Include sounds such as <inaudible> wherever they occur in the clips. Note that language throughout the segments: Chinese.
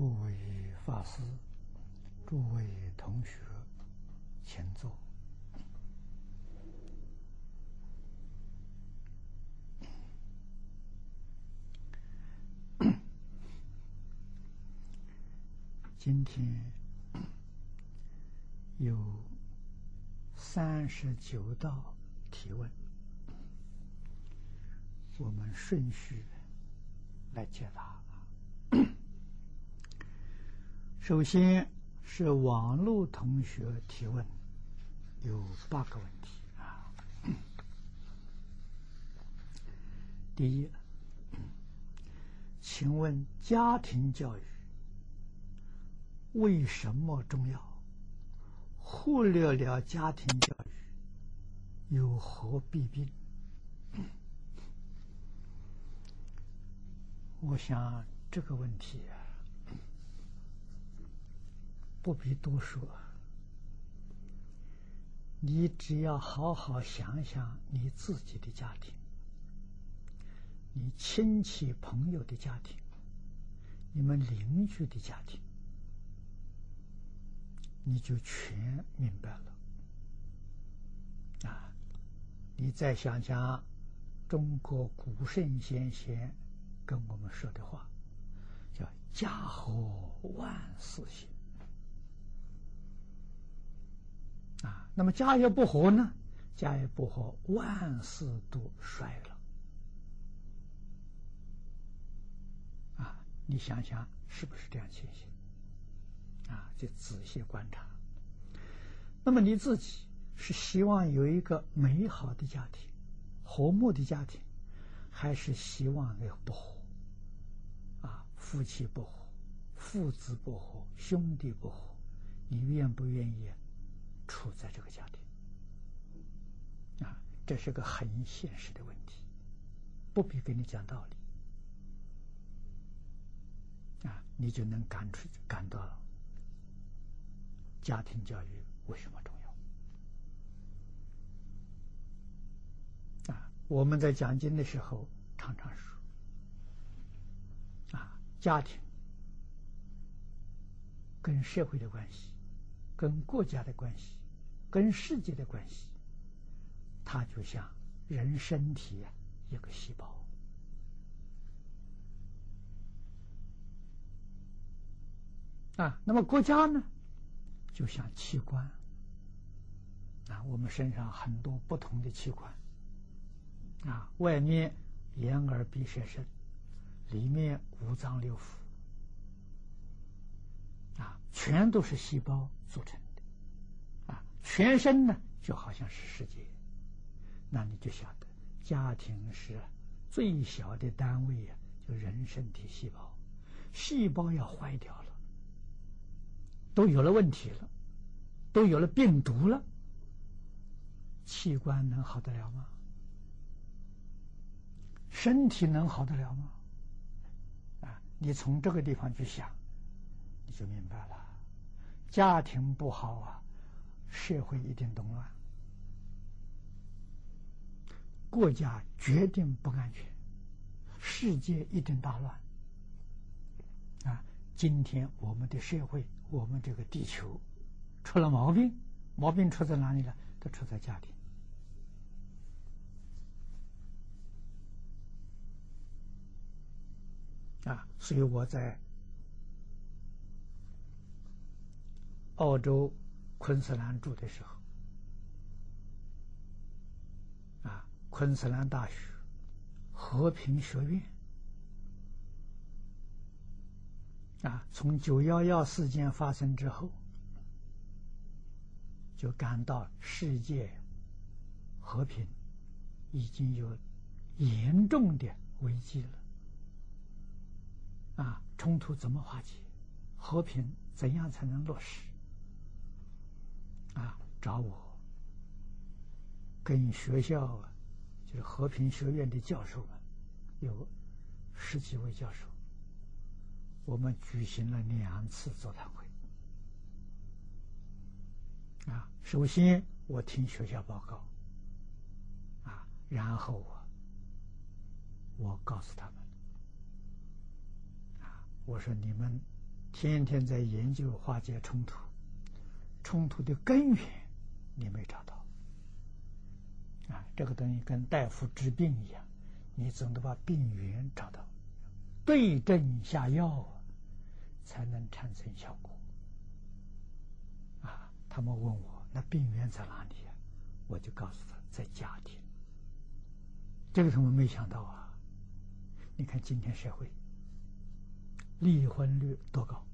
诸位法师、诸位同学，请坐。<coughs> 今天有三十九道提问，我们顺序来解答。首先是网络同学提问，有八个问题啊。第一，请问家庭教育为什么重要？忽略了家庭教育有何弊病？我想这个问题啊。不必多说，你只要好好想想你自己的家庭，你亲戚朋友的家庭，你们邻居的家庭，你就全明白了。啊，你再想想中国古圣先贤跟我们说的话，叫“家和万事兴”。啊，那么家业不和呢？家业不和，万事都衰了。啊，你想想是不是这样情形？啊，就仔细观察。那么你自己是希望有一个美好的家庭、和睦的家庭，还是希望那个不和？啊，夫妻不和，父子不和，兄弟不和，你愿不愿意？处在这个家庭啊，这是个很现实的问题，不必跟你讲道理啊，你就能感出感到家庭教育为什么重要啊？我们在讲经的时候常常说啊，家庭跟社会的关系，跟国家的关系。跟世界的关系，它就像人身体一个细胞啊。那么国家呢，就像器官啊。我们身上很多不同的器官啊，外面眼耳鼻舌身，里面五脏六腑啊，全都是细胞组成。全身呢，就好像是世界，那你就晓得，家庭是最小的单位呀，就人身体细胞，细胞要坏掉了，都有了问题了，都有了病毒了，器官能好得了吗？身体能好得了吗？啊，你从这个地方去想，你就明白了，家庭不好啊。社会一定动乱，国家决定不安全，世界一定大乱。啊，今天我们的社会，我们这个地球出了毛病，毛病出在哪里呢？都出在家庭。啊，所以我在澳洲。昆士兰住的时候，啊，昆士兰大学和平学院，啊，从九幺幺事件发生之后，就感到世界和平已经有严重的危机了，啊，冲突怎么化解？和平怎样才能落实？找我，跟学校，就是和平学院的教授们，有十几位教授，我们举行了两次座谈会。啊，首先我听学校报告，啊，然后我，我告诉他们，啊，我说你们天天在研究化解冲突，冲突的根源你没找到。啊，这个东西跟大夫治病一样，你总得把病源找到，对症下药，才能产生效果。啊，他们问我那病源在哪里啊？我就告诉他在家庭。这个他们没想到啊！你看今天社会离婚率多高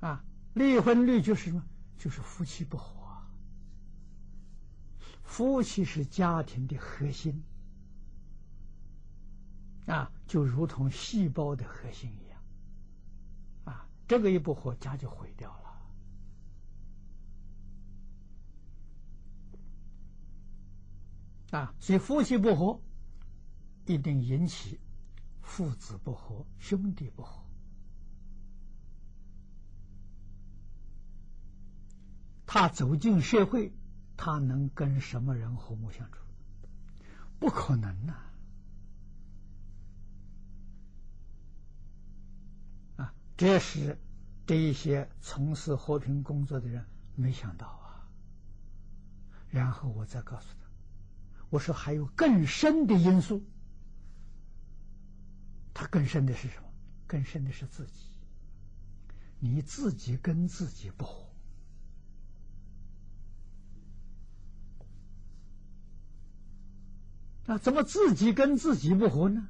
啊？离婚率就是什么？就是夫妻不和。夫妻是家庭的核心啊，就如同细胞的核心一样啊，这个一不和，家就毁掉了啊。所以夫妻不和，一定引起父子不和、兄弟不和。他走进社会。他能跟什么人和睦相处？不可能呐！啊，这是这一些从事和平工作的人没想到啊。然后我再告诉他，我说还有更深的因素。他更深的是什么？更深的是自己，你自己跟自己不和。那怎么自己跟自己不和呢？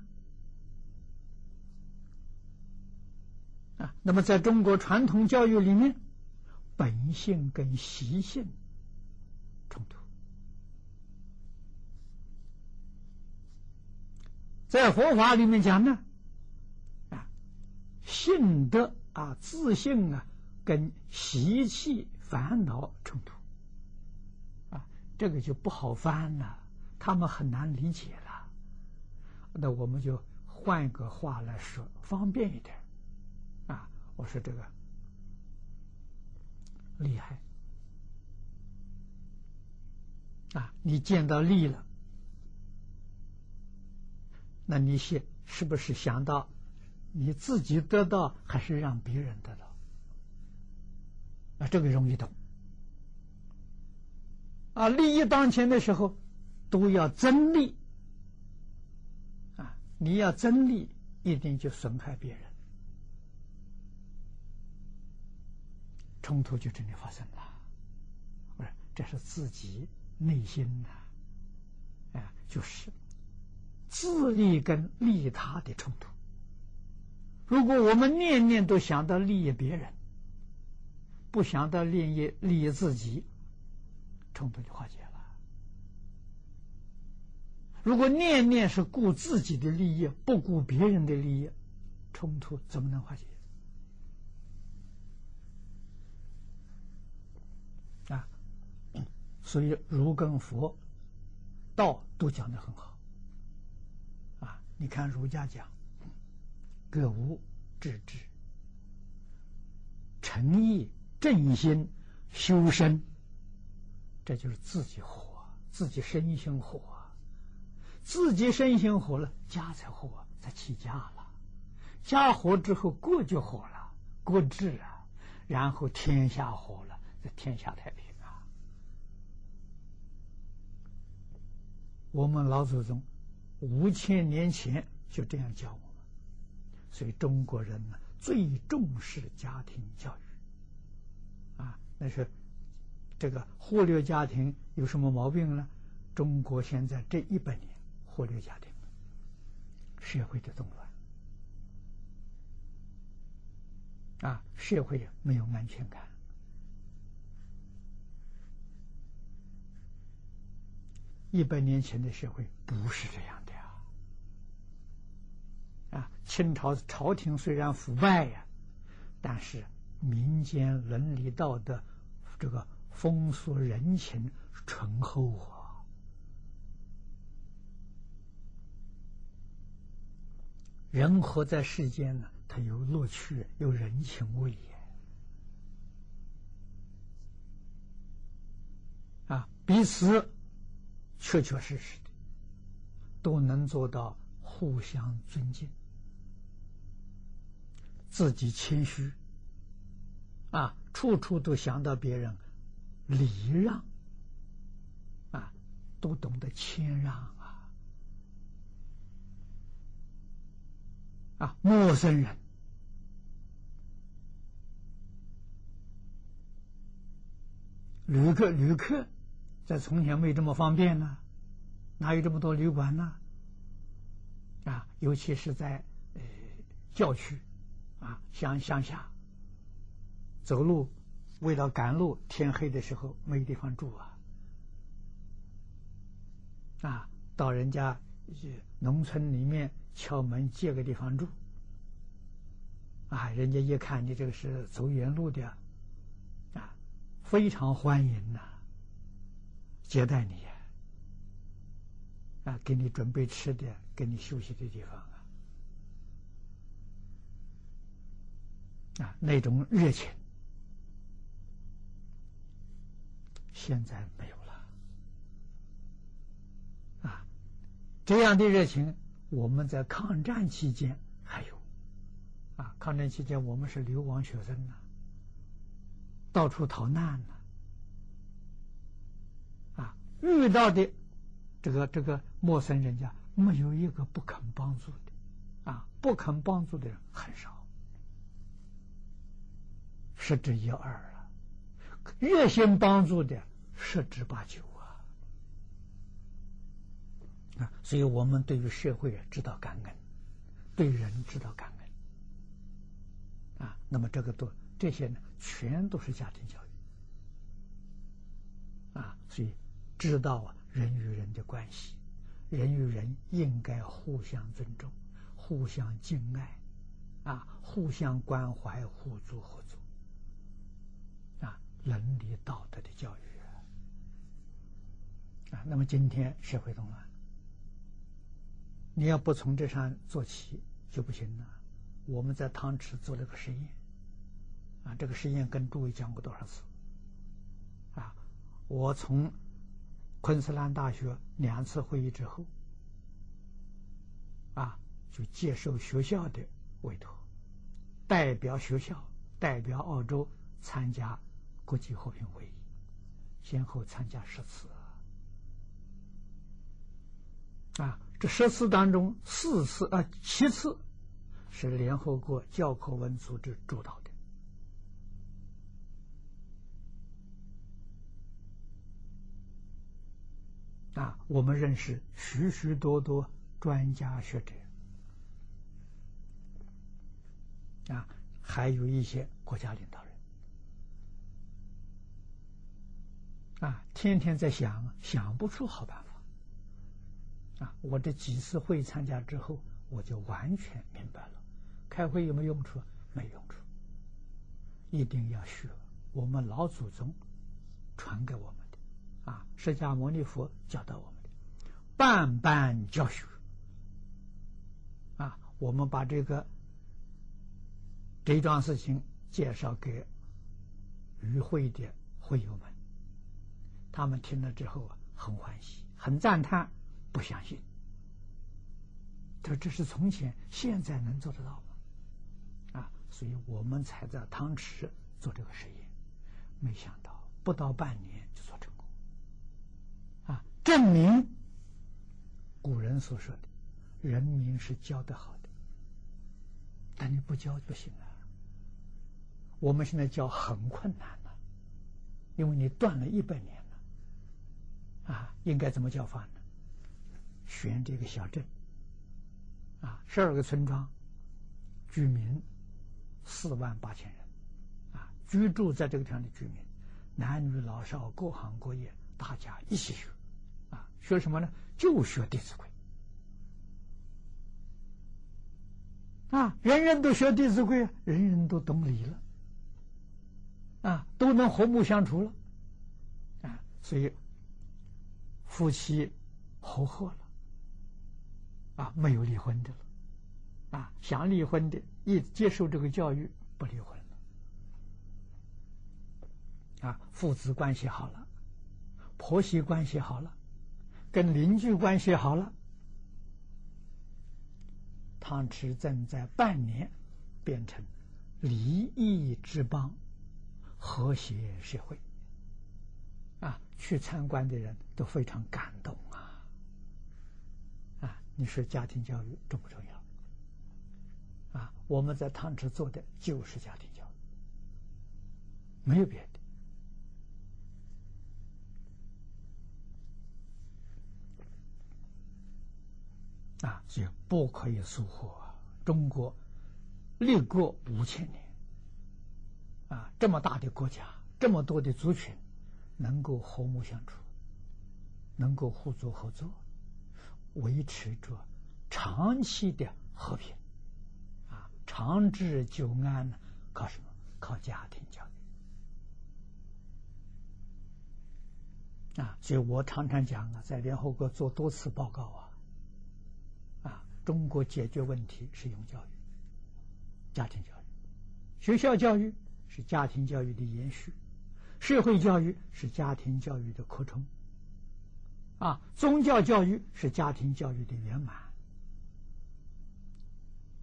啊，那么在中国传统教育里面，本性跟习性冲突，在佛法里面讲呢，啊，性德啊，自信啊，跟习气烦恼冲突，啊，这个就不好翻了。他们很难理解了，那我们就换一个话来说，方便一点。啊，我说这个厉害啊！你见到利了，那你想是不是想到你自己得到，还是让别人得到？啊，这个容易懂。啊，利益当前的时候。都要争利啊！你要争利，一定就损害别人，冲突就真的发生了。不是，这是自己内心呐，啊，就是自利跟利他的冲突。如果我们念念都想到利益别人，不想到利益利益自己，冲突就化解。如果念念是顾自己的利益，不顾别人的利益，冲突怎么能化解？啊，所以儒跟佛、道都讲的很好。啊，你看儒家讲，格物致知、诚意正心、修身，这就是自己活，自己身心活。自己身心活了，家才活，才起家了。家活之后，国就活了，国治啊，然后天下活了，这天下太平啊。我们老祖宗五千年前就这样教我们，所以中国人呢最重视家庭教育。啊，那是这个忽略家庭有什么毛病呢？中国现在这一百年。忽略家庭，社会的动乱啊，社会没有安全感。一百年前的社会不是这样的呀！啊，清朝朝廷虽然腐败呀，但是民间伦理道德、这个风俗人情醇厚啊。人活在世间呢，他有乐趣，有人情味。也啊，彼此确确实实的都能做到互相尊敬，自己谦虚，啊，处处都想到别人礼让，啊，都懂得谦让啊，陌生人。旅客，旅客，在从前没这么方便呢，哪有这么多旅馆呢？啊，尤其是在呃郊区，啊乡乡下，走路为了赶路，天黑的时候没地方住啊，啊，到人家农村里面敲门借个地方住，啊，人家一看你这个是走远路的。啊非常欢迎呐，接待你啊，给你准备吃的，给你休息的地方啊，啊，那种热情现在没有这样的热情我们在抗战期间还有。啊，抗战期间我们是流亡学生呐。到处逃难呐，啊，遇到的这个这个陌生人家，没有一个不肯帮助的，啊，不肯帮助的人很少，十之一二了，热心帮助的十之八九。啊，所以我们对于社会知道感恩，对人知道感恩，啊，那么这个都。这些呢，全都是家庭教育啊，所以知道啊，人与人的关系，人与人应该互相尊重、互相敬爱啊，互相关怀、互助合作啊，伦理道德的教育啊。那么今天社会动乱，你要不从这上做起就不行了。我们在汤池做了个实验。啊，这个实验跟诸位讲过多少次？啊，我从昆士兰大学两次会议之后，啊，就接受学校的委托，代表学校，代表澳洲参加国际和平会议，先后参加十次。啊，这十次当中，四次啊，七次是联合国教科文组织主导的。啊，我们认识许许多多专家学者，啊，还有一些国家领导人，啊，天天在想，想不出好办法。啊，我这几次会参加之后，我就完全明白了，开会有没有用处？没用处，一定要学我们老祖宗传给我们的。啊，释迦牟尼佛教导我们的，半半教学。啊，我们把这个这一桩事情介绍给与会的会友们，他们听了之后啊，很欢喜，很赞叹，不相信，他说这是从前，现在能做得到吗？啊，所以我们才在汤池做这个实验，没想到不到半年就做成功，啊。证明古人所说的“人民是教得好的”，但你不教不行啊。我们现在教很困难了，因为你断了一百年了。啊，应该怎么教法呢？选这个小镇，啊，十二个村庄，居民四万八千人，啊，居住在这个地方的居民，男女老少各行各业，大家一起学。啊学什么呢？就学《弟子规》啊！人人都学《弟子规》，人人都懂礼了啊，都能和睦相处了啊！所以夫妻和和了啊，没有离婚的了啊！想离婚的，一接受这个教育，不离婚了啊！父子关系好了，婆媳关系好了。跟邻居关系好了，汤池正在半年变成离异之邦，和谐社会。啊，去参观的人都非常感动啊！你说家庭教育重不重要？啊，我们在汤池做的就是家庭教育，没有别的。啊，所以不可以疏忽啊！中国立国五千年，啊，这么大的国家，这么多的族群。能够和睦相处，能够互助合作，维持着长期的和平，啊，长治久安呢？靠什么？靠家庭教育啊！所以我常常讲啊，在联合国做多次报告啊，啊，中国解决问题是用教育，家庭教育，学校教育是家庭教育的延续。社会教育是家庭教育的扩充，啊，宗教教育是家庭教育的圆满。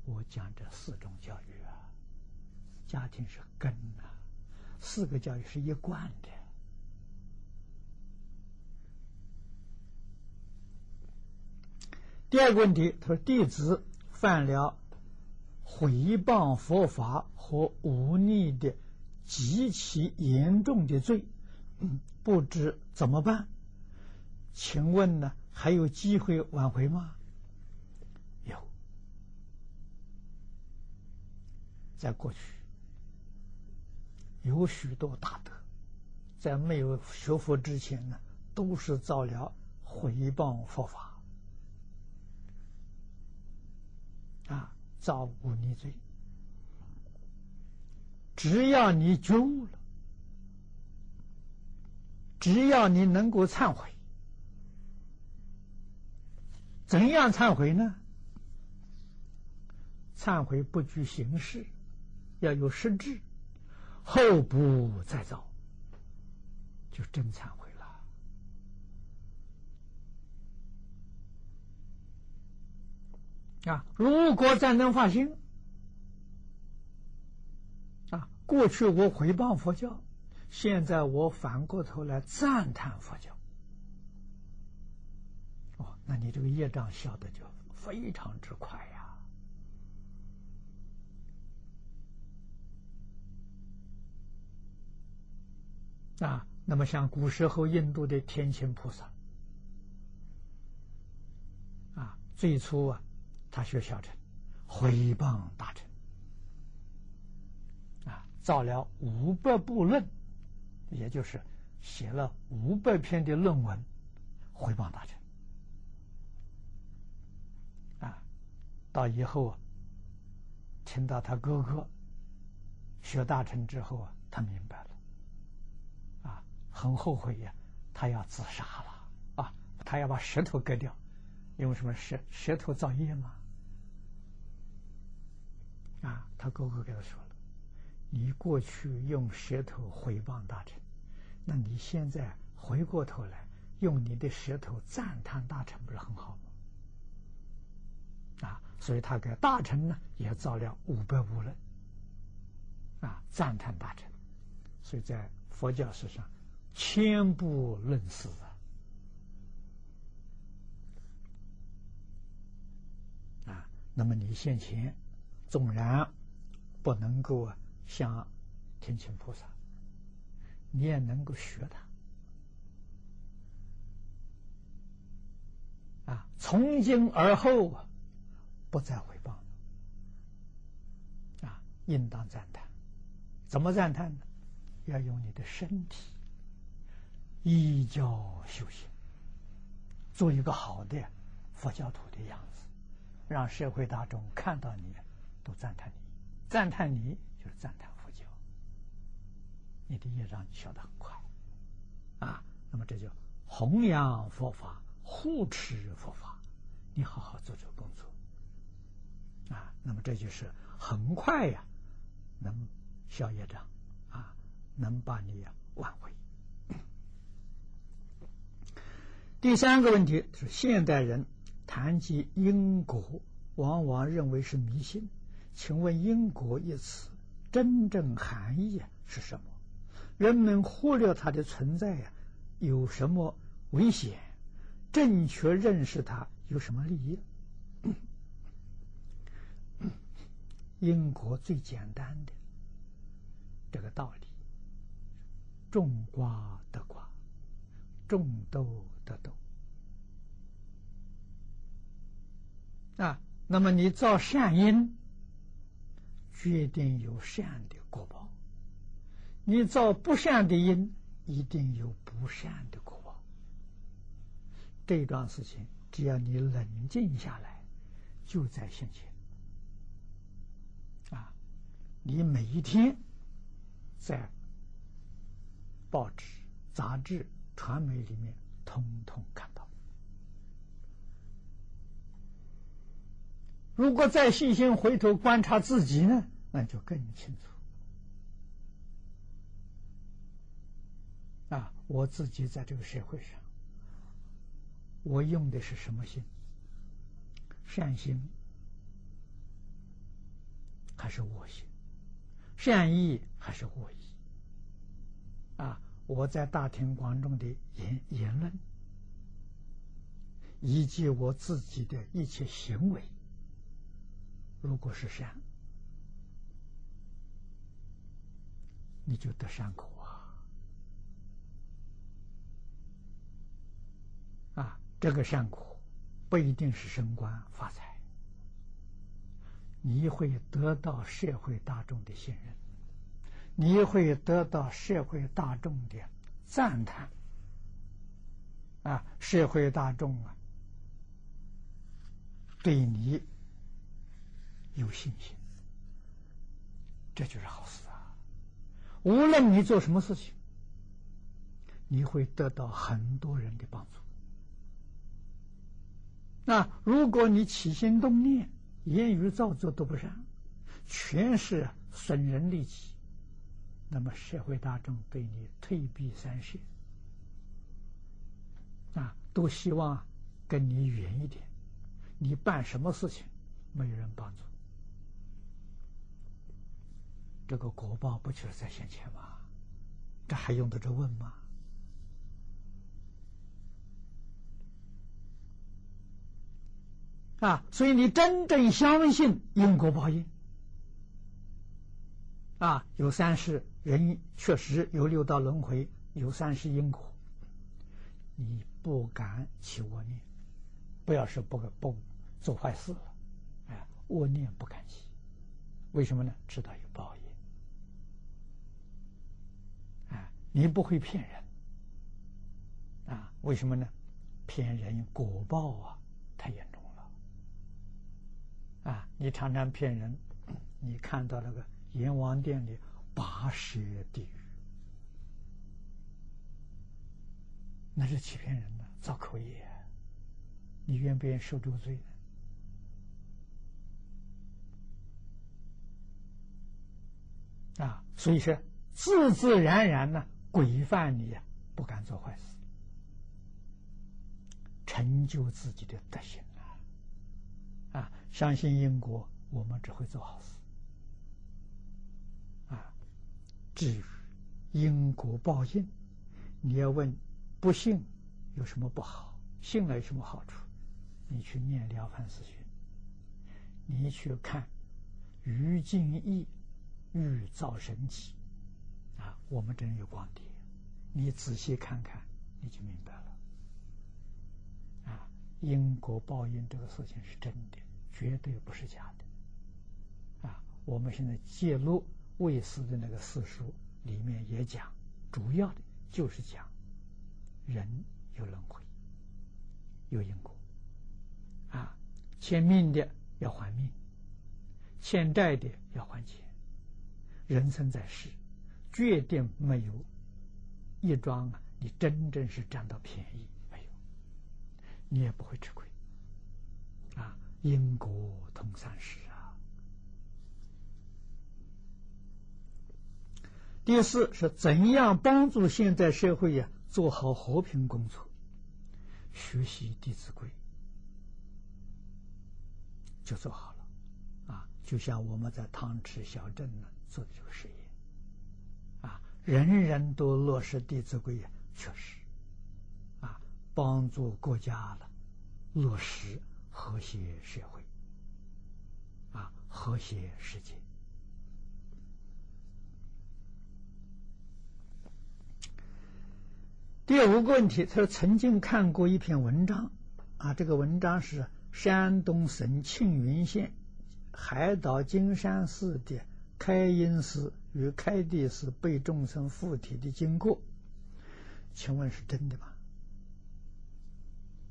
我讲这四种教育啊，家庭是根呐，四个教育是一贯的。第二个问题，他说弟子犯了毁谤佛法和忤逆的。极其严重的罪，不知怎么办？请问呢？还有机会挽回吗？有，在过去有许多大德，在没有学佛之前呢，都是造了毁谤佛法，啊，造忤逆罪。只要你觉悟了，只要你能够忏悔，怎样忏悔呢？忏悔不拘形式，要有实质，后不再造，就真忏悔了。啊，如果再能发心。过去我回谤佛教，现在我反过头来赞叹佛教。那你这个业障消的就非常之快呀！啊，那么像古时候印度的天亲菩萨，啊，最初啊，他学小乘，回谤大乘。啊造了五百部论，也就是写了五百篇的论文，回报大臣。到以后啊，听到他哥哥学大臣之后啊，他明白了，啊，很后悔呀，他要自杀了啊，他要把舌头割掉，因为什么舌舌头造业嘛。啊，他哥哥给他说了。你过去用舌头毁谤大臣，那你现在回过头来用你的舌头赞叹大臣，不是很好吗？啊，所以他给大臣呢也造了五百部论，啊，赞叹大臣，所以在佛教史上千部论史啊，啊，那么你现前纵然不能够啊。像天亲菩萨，你也能够学他啊！从今而后不再回报啊！应当赞叹，怎么赞叹呢？要用你的身体依教修行，做一个好的佛教徒的样子，让社会大众看到你都赞叹你，赞叹你。就是赞叹佛教，你的业障消得很快，啊，那么这就弘扬佛法、护持佛法，你好好做这个工作，啊，那么这就是很快呀，能消业障，啊，能把你挽回。第三个问题是，现代人谈及因果，往往认为是迷信，请问因果一词。真正含义是什么？人们忽略它的存在呀，有什么危险？正确认识它有什么利益？因果最简单的这个道理：种瓜得瓜，种豆得豆。啊，那么你造善因，决定有善的果报；你造不善的因，一定有不善的果报。这桩事情，只要你冷静下来，就在现前。你每一天在报纸、杂志、传媒里面，通通看到。如果再细心回头观察自己呢，那就更清楚。啊，我自己在这个社会上，我用的是什么心？善心还是我心？善意还是恶意？啊，我在大庭广众的言言论，以及我自己的一切行为。如果是善，你就得善果啊！啊，这个善果不一定是升官发财，你会得到社会大众的信任，你会得到社会大众的赞叹，啊，社会大众啊，对你。有信心，这就是好事啊！无论你做什么事情，你会得到很多人的帮助。那如果你起心动念、言语造作都不善，全是损人利己，那么社会大众对你退避三舍，啊，都希望跟你远一点。你办什么事情，没有人帮助。这个果报不就是在先前吗？这还用得着问吗？啊！所以你真正相信因果报应啊，有三世人确实有六道轮回，有三世因果，你不敢起恶念，不要说不不做坏事了，哎，恶念不敢起，为什么呢？知道有报应。你不会骗人啊？为什么呢？骗人果报啊，太严重了啊！你常常骗人，你看到那个阎王殿里八十地狱，那是欺骗人的，造口业。你愿不愿意受这个罪呢？啊，所以说自自然然呢。规范你，不敢做坏事，成就自己的德行！相信因果，我们只会做好事。啊，至于因果报应，你要问不信有什么不好，信了有什么好处？你去念《了凡四训》，你去看于敬义欲造神奇。啊，我们真有光碟，你仔细看看，你就明白了。啊，因果报应这个事情是真的，绝对不是假的。啊，我们现在揭露卫斯的那个四书里面也讲，主要的就是讲人有轮回，有因果。啊，欠命的要还命，欠债的要还钱，人生在世。决定没有一桩啊！你真正是占到便宜没有？你也不会吃亏！因果通三世啊！第四是怎样帮助现在社会呀做好和平工作？学习《弟子规》就做好了啊！就像我们在汤池小镇呢做的这个事业，啊，人人都落实《弟子规》，确实，啊，帮助国家了落实和谐社会，啊，和谐世界。第五个问题，他说曾经看过一篇文章，啊，这个文章是山东省庆云县海岛金山寺的开阴寺与开地寺被众生附体的经过，请问是真的吗？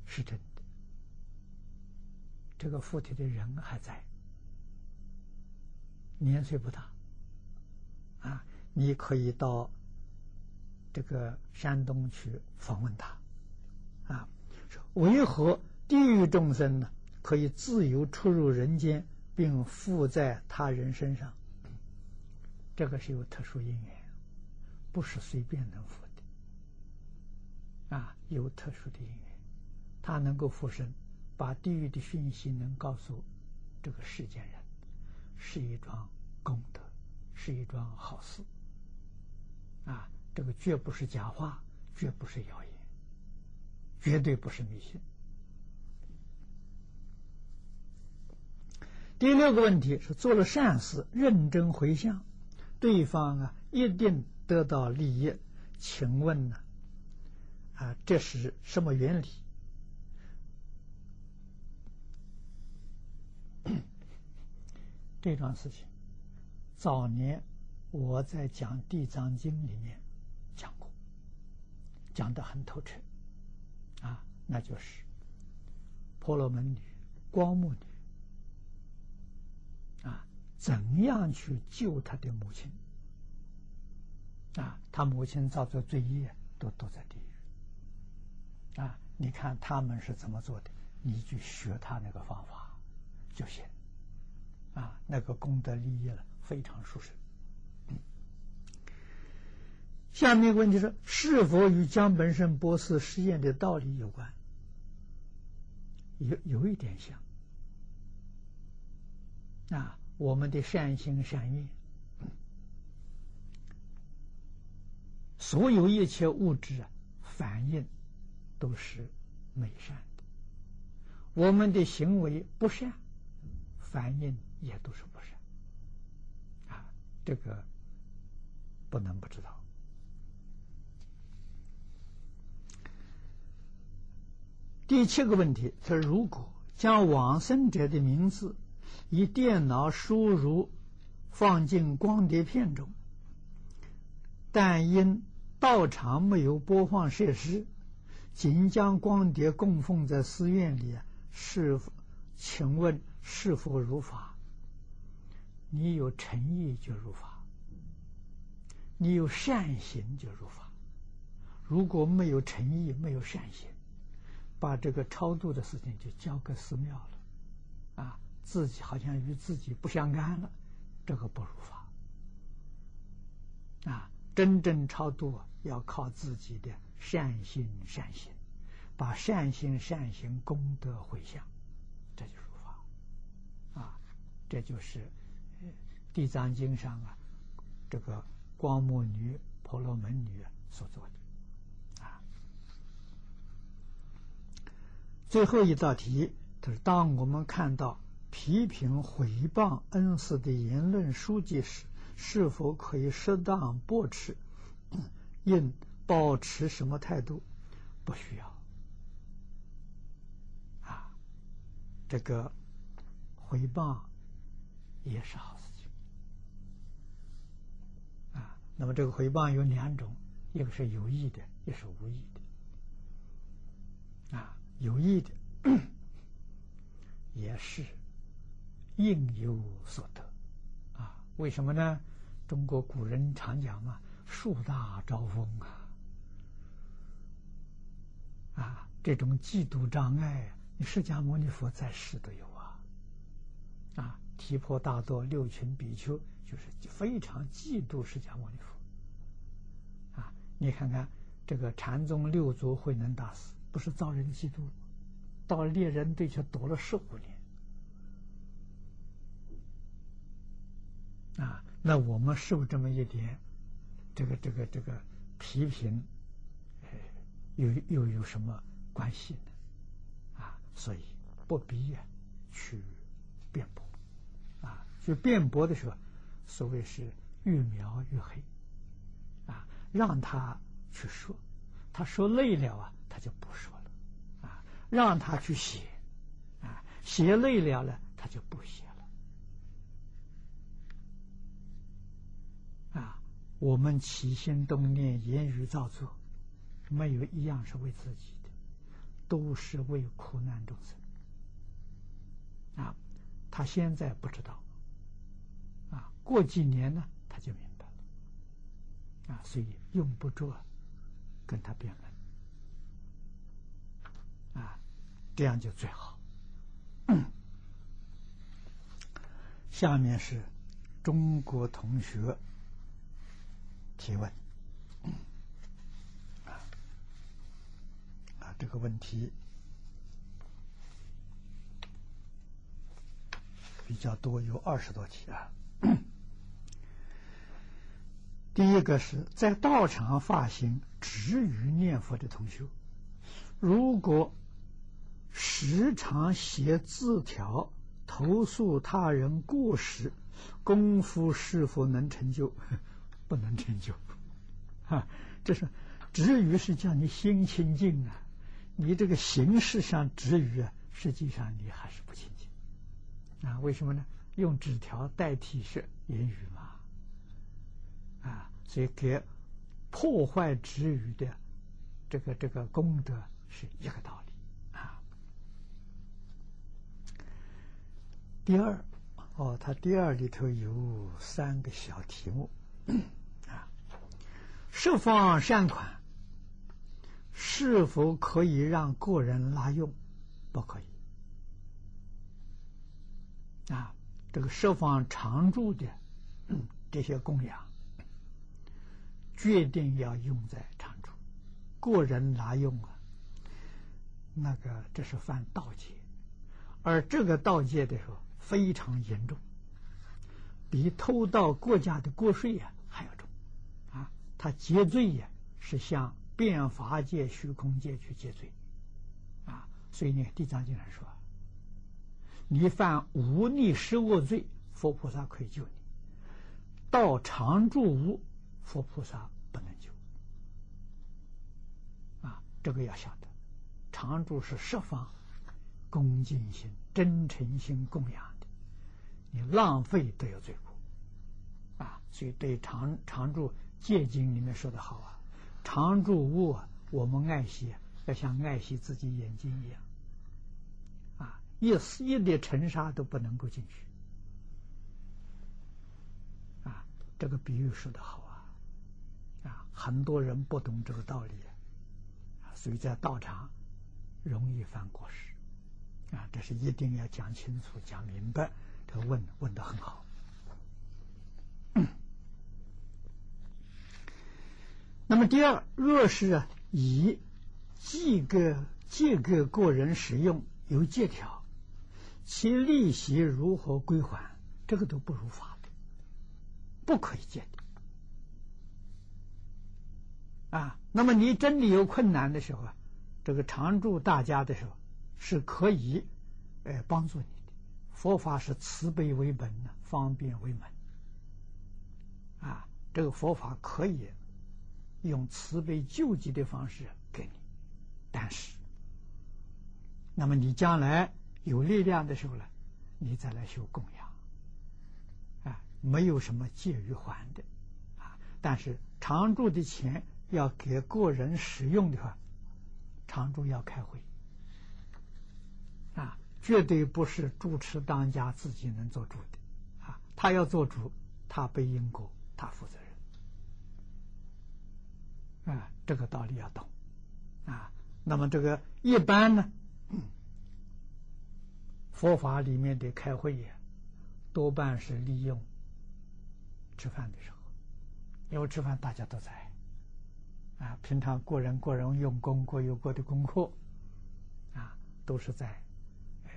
是真的，这个附体的人还在，年岁不大，啊，你可以到。这个山东去访问他，啊，为何地狱众生呢可以自由出入人间，并附在他人身上？这个是有特殊因缘，不是随便能附的，啊，有特殊的因缘，他能够附身，把地狱的讯息能告诉这个世间人，是一桩功德，是一桩好事，啊。这个绝不是假话，绝不是谣言，绝对不是迷信。第六个问题是做了善事，认真回向，对方啊一定得到利益，请问呢？啊，这是什么原理？这桩事情，早年我在讲《地藏经》里面。讲过，讲的很透彻，啊，那就是婆罗门女、光目女，啊，怎样去救她的母亲？啊，她母亲造作罪业，都都在地狱。啊，你看他们是怎么做的？你去学他那个方法就行。啊，那个功德利益了，非常殊胜。下面一个问题是：是否与江本胜博士实验的道理有关？有有一点像。啊，我们的善心善业，所有一切物质啊，反应都是美善的；我们的行为不善，反应也都是不善。啊，这个不能不知道。第七个问题他：如果将往生者的名字以电脑输入放进光碟片中，但因道场没有播放设施，仅将光碟供奉在寺院里，是否？请问是否如法？你有诚意就入法，你有善行就入法。如果没有诚意，没有善行。把这个超度的事情就交给寺庙了，啊，自己好像与自己不相干了，这个不如法。啊，真正超度要靠自己的善心善行，把善心善行功德回向，这就如法。啊，这就是《地藏经》上啊，这个光目女、婆罗门女所做的啊。最后一道题，就是当我们看到批评毁谤恩师的言论书籍时，是否可以适当驳斥？<coughs> 应保持什么态度？不需要。啊，这个毁谤也是好事那么这个回谤有两种，一个是有意的，一个是无意的。啊。有意的 <coughs> 也是应有所得啊？为什么呢？中国古人常讲嘛，“树大招风”啊，啊，这种嫉妒障碍，释迦牟尼佛在世都有啊，啊，提婆达多六群比丘就是非常嫉妒释迦牟尼佛，啊，你看看这个禅宗六祖慧能大师。不是遭人嫉妒，到猎人队去躲了十五年，啊，那我们受这么一点这个这个这个批评，又又有什么关系呢？啊，所以不必啊去辩驳啊，去辩驳的时候，所谓是愈描愈黑啊，让他去说，他说累了啊，他就不说了啊，让他去写啊，写累了了，他就不写了，啊。我们起心动念、言语造作，没有一样是为自己的，都是为苦难众生。啊，他现在不知道，过几年呢，他就明白了。啊，所以用不着跟他辩论，啊，这样就最好。<coughs> 下面是中国同学。提问，啊，啊，这个问题比较多，有二十多题啊。第一个是在道场发行止语念佛的同学，如果时常写字条投诉他人过失，功夫是否能成就？<laughs> 不能成就，啊，这是止语是叫你心清净啊，你这个形式上止语啊，实际上你还是不清净啊？为什么呢？用纸条代替是言语嘛，啊，所以给破坏之余的这个这个功德是一个道理啊。第二，哦，他第二里头有三个小题目。释放善款是否可以让个人拉用？不可以。啊，这个设放常住的这些供养，决定要用在常住，个人拿用啊，那个这是犯盗窃，而这个盗窃的时候非常严重，比偷盗国家的国税呀。他结罪呀，是向变法界、虚空界去结罪，啊，所以呢，《地藏经》上说，你犯无逆失恶罪，佛菩萨可以救你；到常住无，佛菩萨不能救。啊，这个要晓得，常住是十方恭敬心、真诚心供养的，你浪费都有罪过，啊，所以对常常住。戒经里面说的好啊，常住物啊，我们爱惜，要像爱惜自己眼睛一样，啊，一丝一粒尘沙都不能够进去，啊，这个比喻说的好，很多人不懂这个道理，啊，所以在道场容易犯过失，啊，这是一定要讲清楚、讲明白。这个问问的很好。<coughs> 那么第二，若是以借给借给个人使用有借条，其利息如何归还？这个都不如法的，不可以借的。啊，那么你真的有困难的时候啊，这个常住大家的时候是可以，呃，帮助你的。佛法是慈悲为本的，方便为门。啊，这个佛法可以。用慈悲救济的方式给你，但是，那么你将来有力量的时候呢，你再来修供养，啊，没有什么借与还的，啊，但是常住的钱要给个人使用的话，常住要开会，啊，绝对不是主持当家自己能做主的，啊，他要做主，他背因果，他负责任。啊，这个道理要懂啊。那么这个一般呢，佛法里面的开会呀，多半是利用吃饭的时候，因为吃饭大家都在啊。平常个人个人用功，各有各的功课啊，都是在呃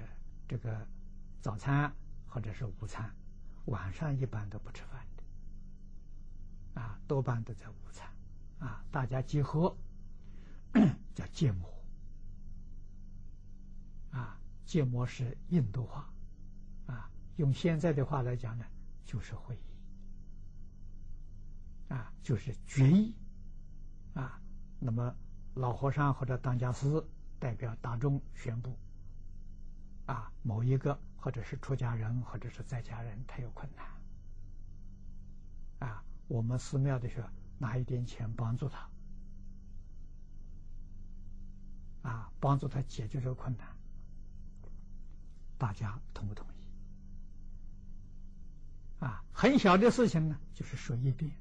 这个早餐或者是午餐，晚上一般都不吃饭啊，多半都在午餐，啊，大家集合 <clears throat> 叫芥末，啊，芥末是印度话，啊，用现在的话来讲呢，就是会议，啊，就是决议，啊，那么老和尚或者当家师代表大众宣布，啊，某一个或者是出家人或者是在家人他有困难。啊，我们寺庙的时候拿一点钱帮助他，啊，帮助他解决这个困难，大家同不同意？啊，很小的事情呢，就是说一遍，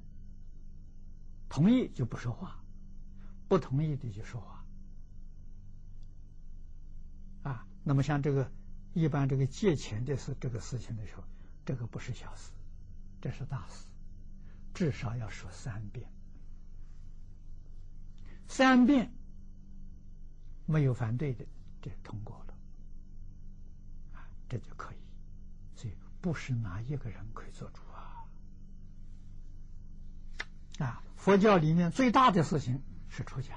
同意就不说话，不同意的就说话。啊，那么像这个一般这个借钱的事，这个事情的时候，这个不是小事，这是大事。至少要说三遍，三遍没有反对的，这通过了，啊，这就可以。所以不是哪一个人可以做主啊！啊，佛教里面最大的事情是出家，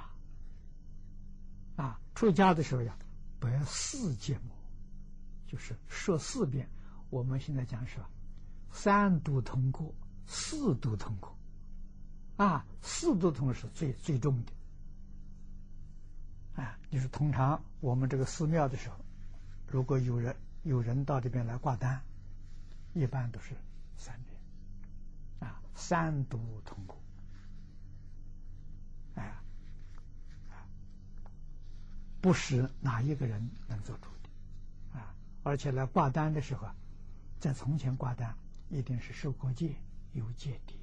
啊，出家的时候呀，要四戒末，就是说四遍。我们现在讲是吧三度通过。四度通过，啊，四度通是最最重的，啊，就是通常我们这个寺庙的时候，如果有人有人到这边来挂单，一般都是三遍，啊，三度通过，哎，不是哪一个人能做主的，啊，而且来挂单的时候，在从前挂单一定是受过戒。有戒的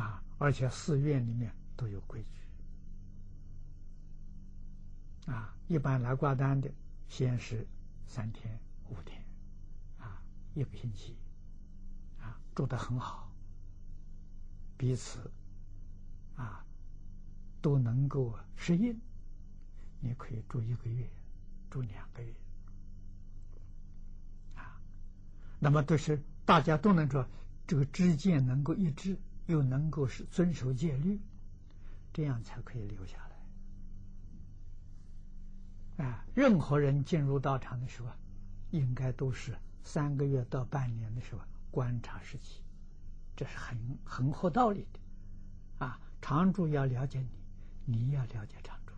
啊，而且寺院里面都有规矩啊。一般来挂单的，先是三天、五天，啊，一个星期，啊，住的很好，彼此啊都能够适应。你可以住一个月，住两个月。啊那么都是大家都能说，这个知见能够一致，又能够是遵守戒律，这样才可以留下来。啊，任何人进入道场的时候，应该都是三个月到半年的时候观察时期，这是很很合道理的。啊，常住要了解你，你要了解常住。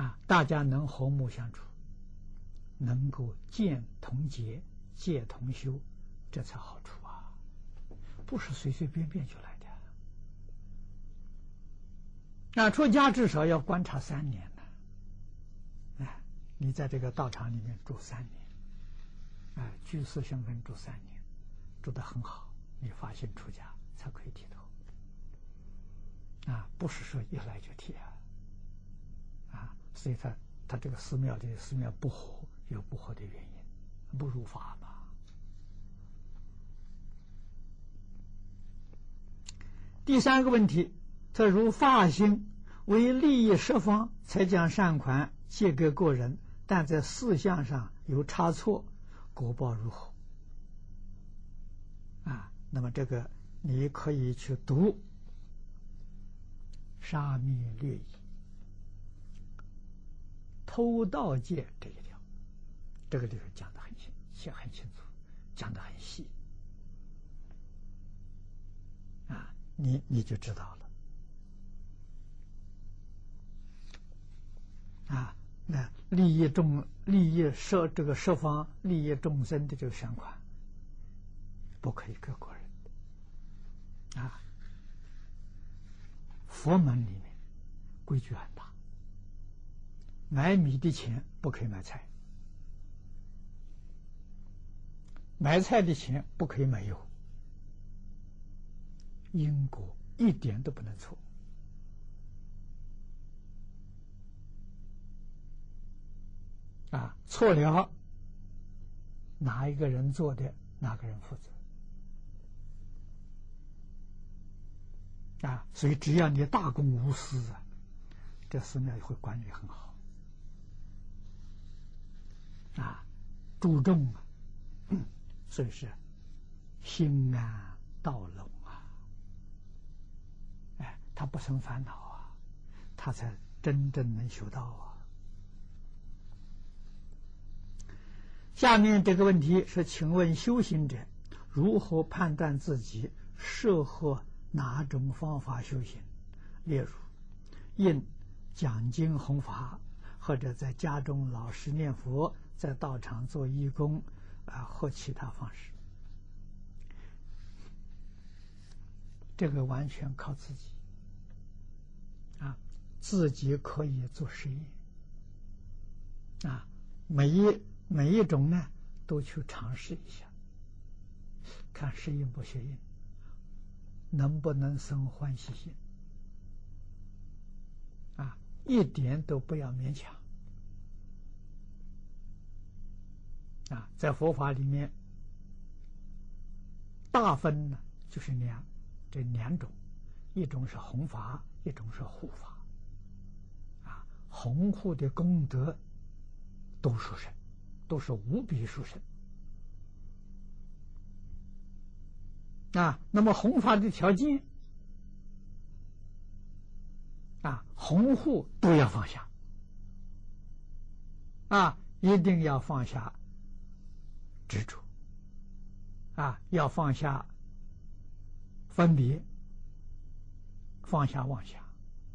啊，大家能和睦相处。能够见同结，戒同修，这才好处啊！不是随随便便就来的。那出家至少要观察三年呢。哎，你在这个道场里面住三年，哎，居士身份住三年，住的很好，你发心出家才可以剃头。啊，不是说一来就剃啊！啊，所以他他这个寺庙的寺庙不火。有不火的原因，不如法嘛。第三个问题，他如发心为利益十方，才将善款借给个人，但在事项上有差错，果报如何？啊，那么这个你可以去读《沙弥略仪》偷盗戒这一条。这个地方讲的很清，写很清楚，讲的很细，啊，你你就知道了，啊，那利益众、利益设这个设方、利益众生的这个善款，不可以给国人，啊，佛门里面规矩很大，买米的钱不可以买菜。买菜的钱不可以买油，因果一点都不能错啊！错了，哪一个人做的，哪个人负责啊？所以只要你大公无私啊，这寺庙也会管理很好啊，注重啊。所以是心安道隆啊！哎，他不生烦恼啊，他才真正能修道啊。下面这个问题是：请问修行者如何判断自己适合哪种方法修行？例如，印讲经弘法，或者在家中老实念佛，在道场做义工，啊，或其他方式。这个完全靠自己，啊，自己可以做实验，啊，每一。每一种呢，都去尝试一下，看适应不适应，能不能生欢喜心啊？一点都不要勉强啊！在佛法里面，大分呢就是两这两种，一种是弘法，一种是护法啊。弘护的功德都殊胜。都是无比殊胜啊！那么弘法的条件啊，弘护都要放下啊，一定要放下执着啊，要放下分别，放下妄想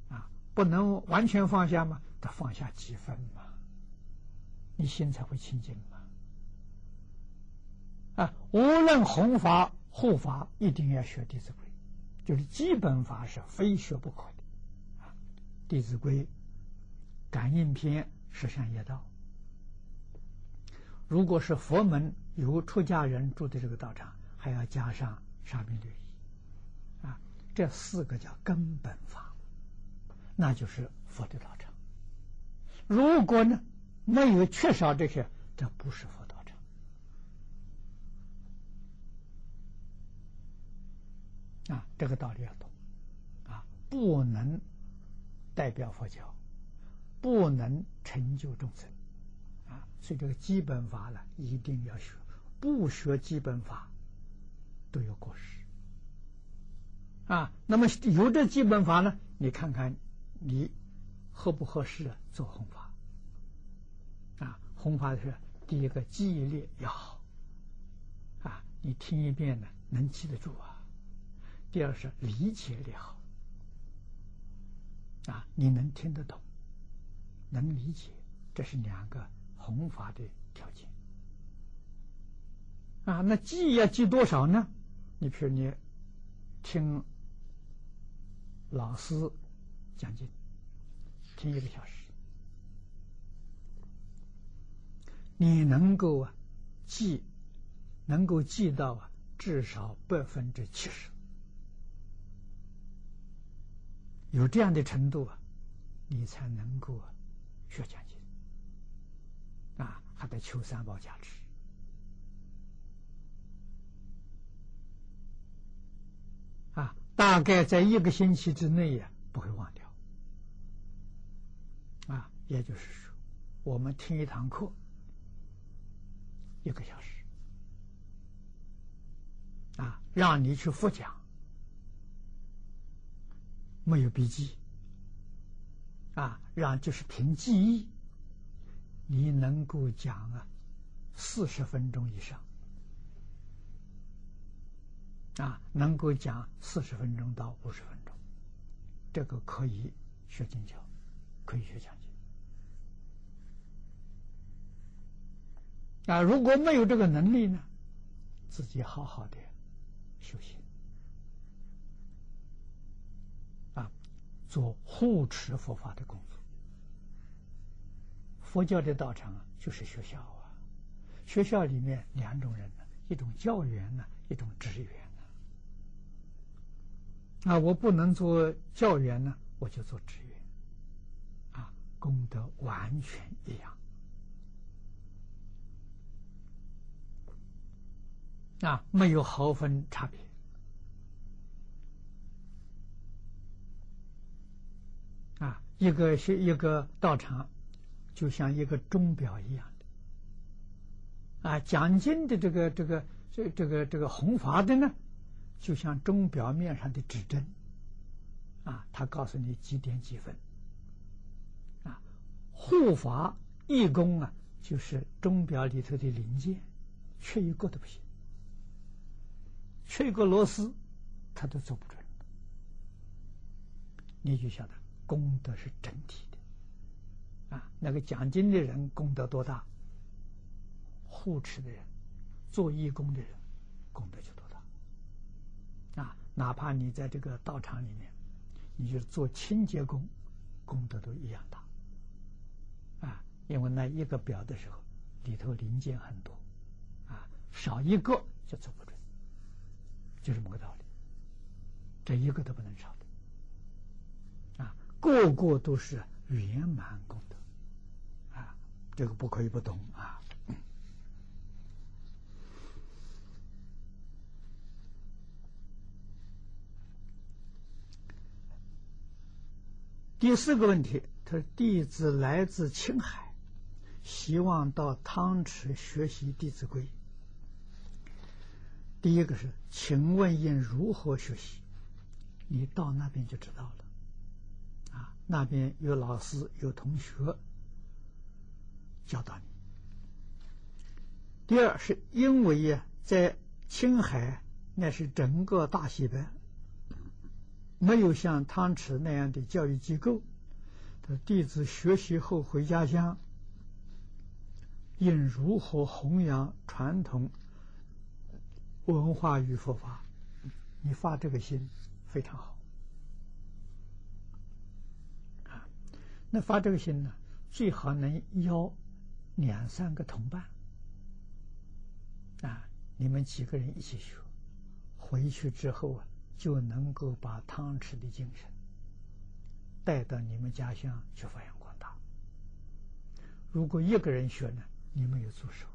啊，不能完全放下吗？得放下几分嘛。你心才会清净嘛！啊，无论弘法护法，一定要学《弟子规》，就是基本法是非学不可的。啊，《弟子规》感应篇十善业道。如果是佛门有出家人住的这个道场，还要加上沙弥律仪。啊，这四个叫根本法，那就是佛的道场。如果呢？没有缺少这些，这不是佛啊！这个道理要懂啊，不能代表佛教，不能成就众生啊！所以这个基本法呢，一定要学，不学基本法都有过失啊。那么有这基本法呢，你看看你合不合适做弘法？啊弘法是第一个记忆力要好，啊，你听一遍呢能记得住啊。第二是理解力好，啊，你能听得懂，能理解，这是两个弘法的条件。啊，那记要记多少呢？你比如你听老师讲经，听一个小时。你能够啊记，能够记到啊至少百分之七十，有这样的程度啊，你才能够学讲经。啊，还得求三宝加持。啊，大概在一个星期之内呀不会忘掉。啊，也就是说，我们听一堂课。一个小时，啊，让你去复讲，没有笔记，啊，让就是凭记忆，你能够讲啊四十分钟以上，啊，能够讲四十分钟到五十分钟，这个可以学经教，可以学讲经。啊，如果没有这个能力呢，自己好好的修行，做护持佛法的工作。佛教的道场啊，就是学校啊，学校里面两种人呢，一种教员呢，一种职员呢。啊，我不能做教员呢，我就做职员，啊，功德完全一样。啊，没有毫分差别。一个是一个道场，就像一个钟表一样的。啊，讲经的这个这个这这个这个红法的呢，就像钟表面上的指针，啊，他告诉你几点几分。啊，护法义工啊，就是钟表里头的零件，缺一个都不行，缺一个螺丝，他都做不准。你就晓得功德是整体的，啊，那个讲经的人功德多大，护持的人。做义工的人，功德就多大啊！哪怕你在这个道场里面，你就是做清洁工，功德都一样大啊！因为那一个表的时候，里头零件很多啊，少一个就做不准，就这么个道理。这一个都不能少！个个都是圆满功德啊！这个不可以不懂啊！第四个问题，他说：“弟子来自青海，希望到汤池学习《弟子规》。第一个是，请问应如何学习？你到那边就知道了。那边有老师，有同学教导你。第二是因为呀，在青海那是整个大西北。”没有像汤池那样的教育机构，的弟子学习后回家乡，应如何弘扬传统文化与佛法？你发这个心非常好那发这个心呢，最好能邀两三个同伴啊，你们几个人一起学，回去之后啊。就能够把汤池的精神带到你们家乡去发扬光大。如果一个人学呢，你没有助手，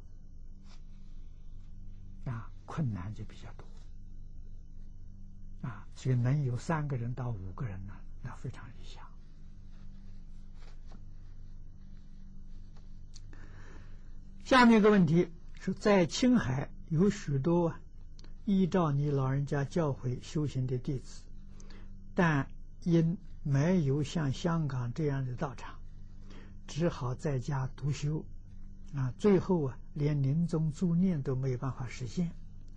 啊，困难就比较多，啊，所以能有三个人到五个人呢，那非常理想。下面一个问题是在青海有许多啊。依照你老人家教诲修行的弟子，但因没有像香港这样的道场，只好在家独修，啊，最后啊，连临终助念都没有办法实现。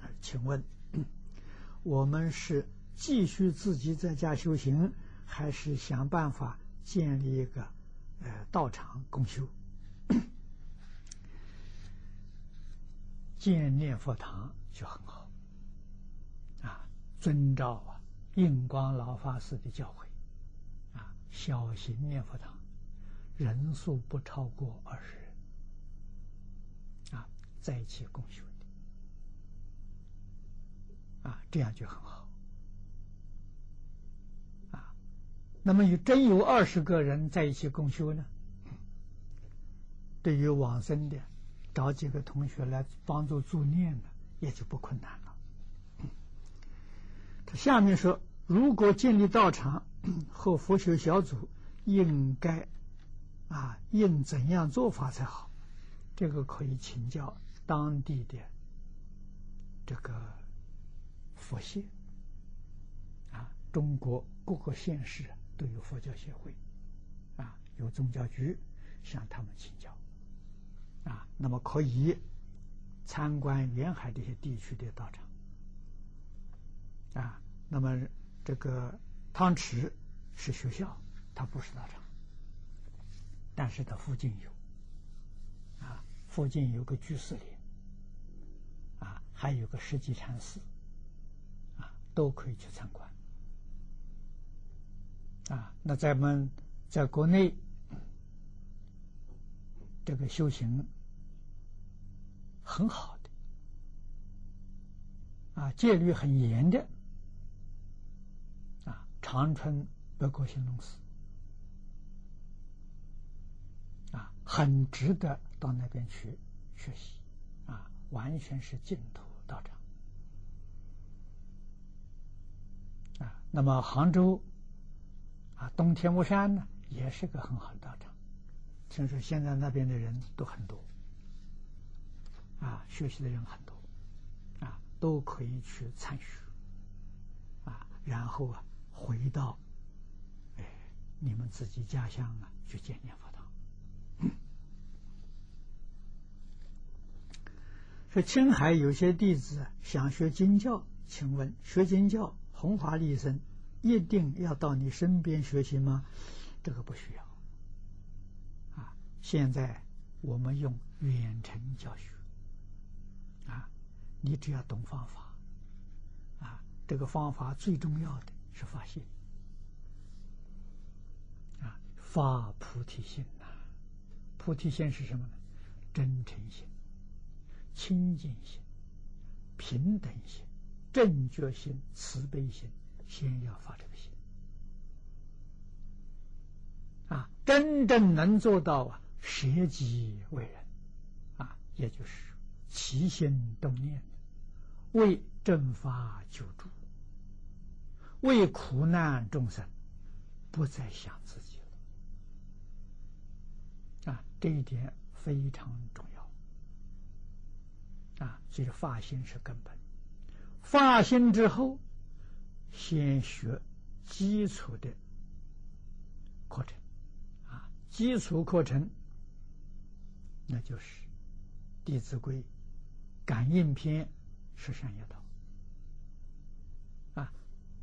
啊，请问 <clears throat> 我们是继续自己在家修行，还是想办法建立一个呃道场共修？建念佛堂就很好。啊遵照啊，印光老法师的教诲，啊，小型念佛堂，人数不超过二十人，啊，在一起共修的，啊，这样就很好，啊，那么有真有二十个人在一起共修呢？对于往生的，找几个同学来帮助助念呢，也就不困难了。他下面说，如果建立道场 <coughs> 和佛学小组，应该啊，应怎样做法才好？这个可以请教当地的这个佛系啊，中国各个县市都有佛教协会啊，有宗教局向他们请教啊，那么可以参观沿海这些地区的道场。啊，那么这个汤池是学校，它不是道场，但是它附近有，啊，附近有个居士林，啊，还有个世纪禅寺，啊，都可以去参观。啊，那咱们在国内这个修行很好的，啊，戒律很严的啊。长春德国兴隆寺啊，很值得到那边去学习啊，完全是净土道场啊。那么杭州啊，东天目山呢，也是个很好的道场，听说现在那边的人都很多啊，学习的人很多啊。都可以去参学，啊，然后啊，回到哎你们自己家乡啊去见念佛堂。<coughs> 说青海有些弟子想学经教，请问学经教弘法利生，一定要到你身边学习吗？这个不需要。现在我们用远程教学。啊，你只要懂方法，啊，这个方法最重要的是发心，啊，发菩提心呐。菩提心是什么呢？真诚心、清净心、平等心、正觉心、慈悲心，先要发这个心。啊，真正能做到啊，舍己为人，啊，也就是。起心动念，为正法救助，为苦难众生，不再想自己了。啊，这一点非常重要。啊，所以发心是根本。发心之后，先学基础的课程。啊，基础课程，那就是《弟子规》。感应篇是善业道啊，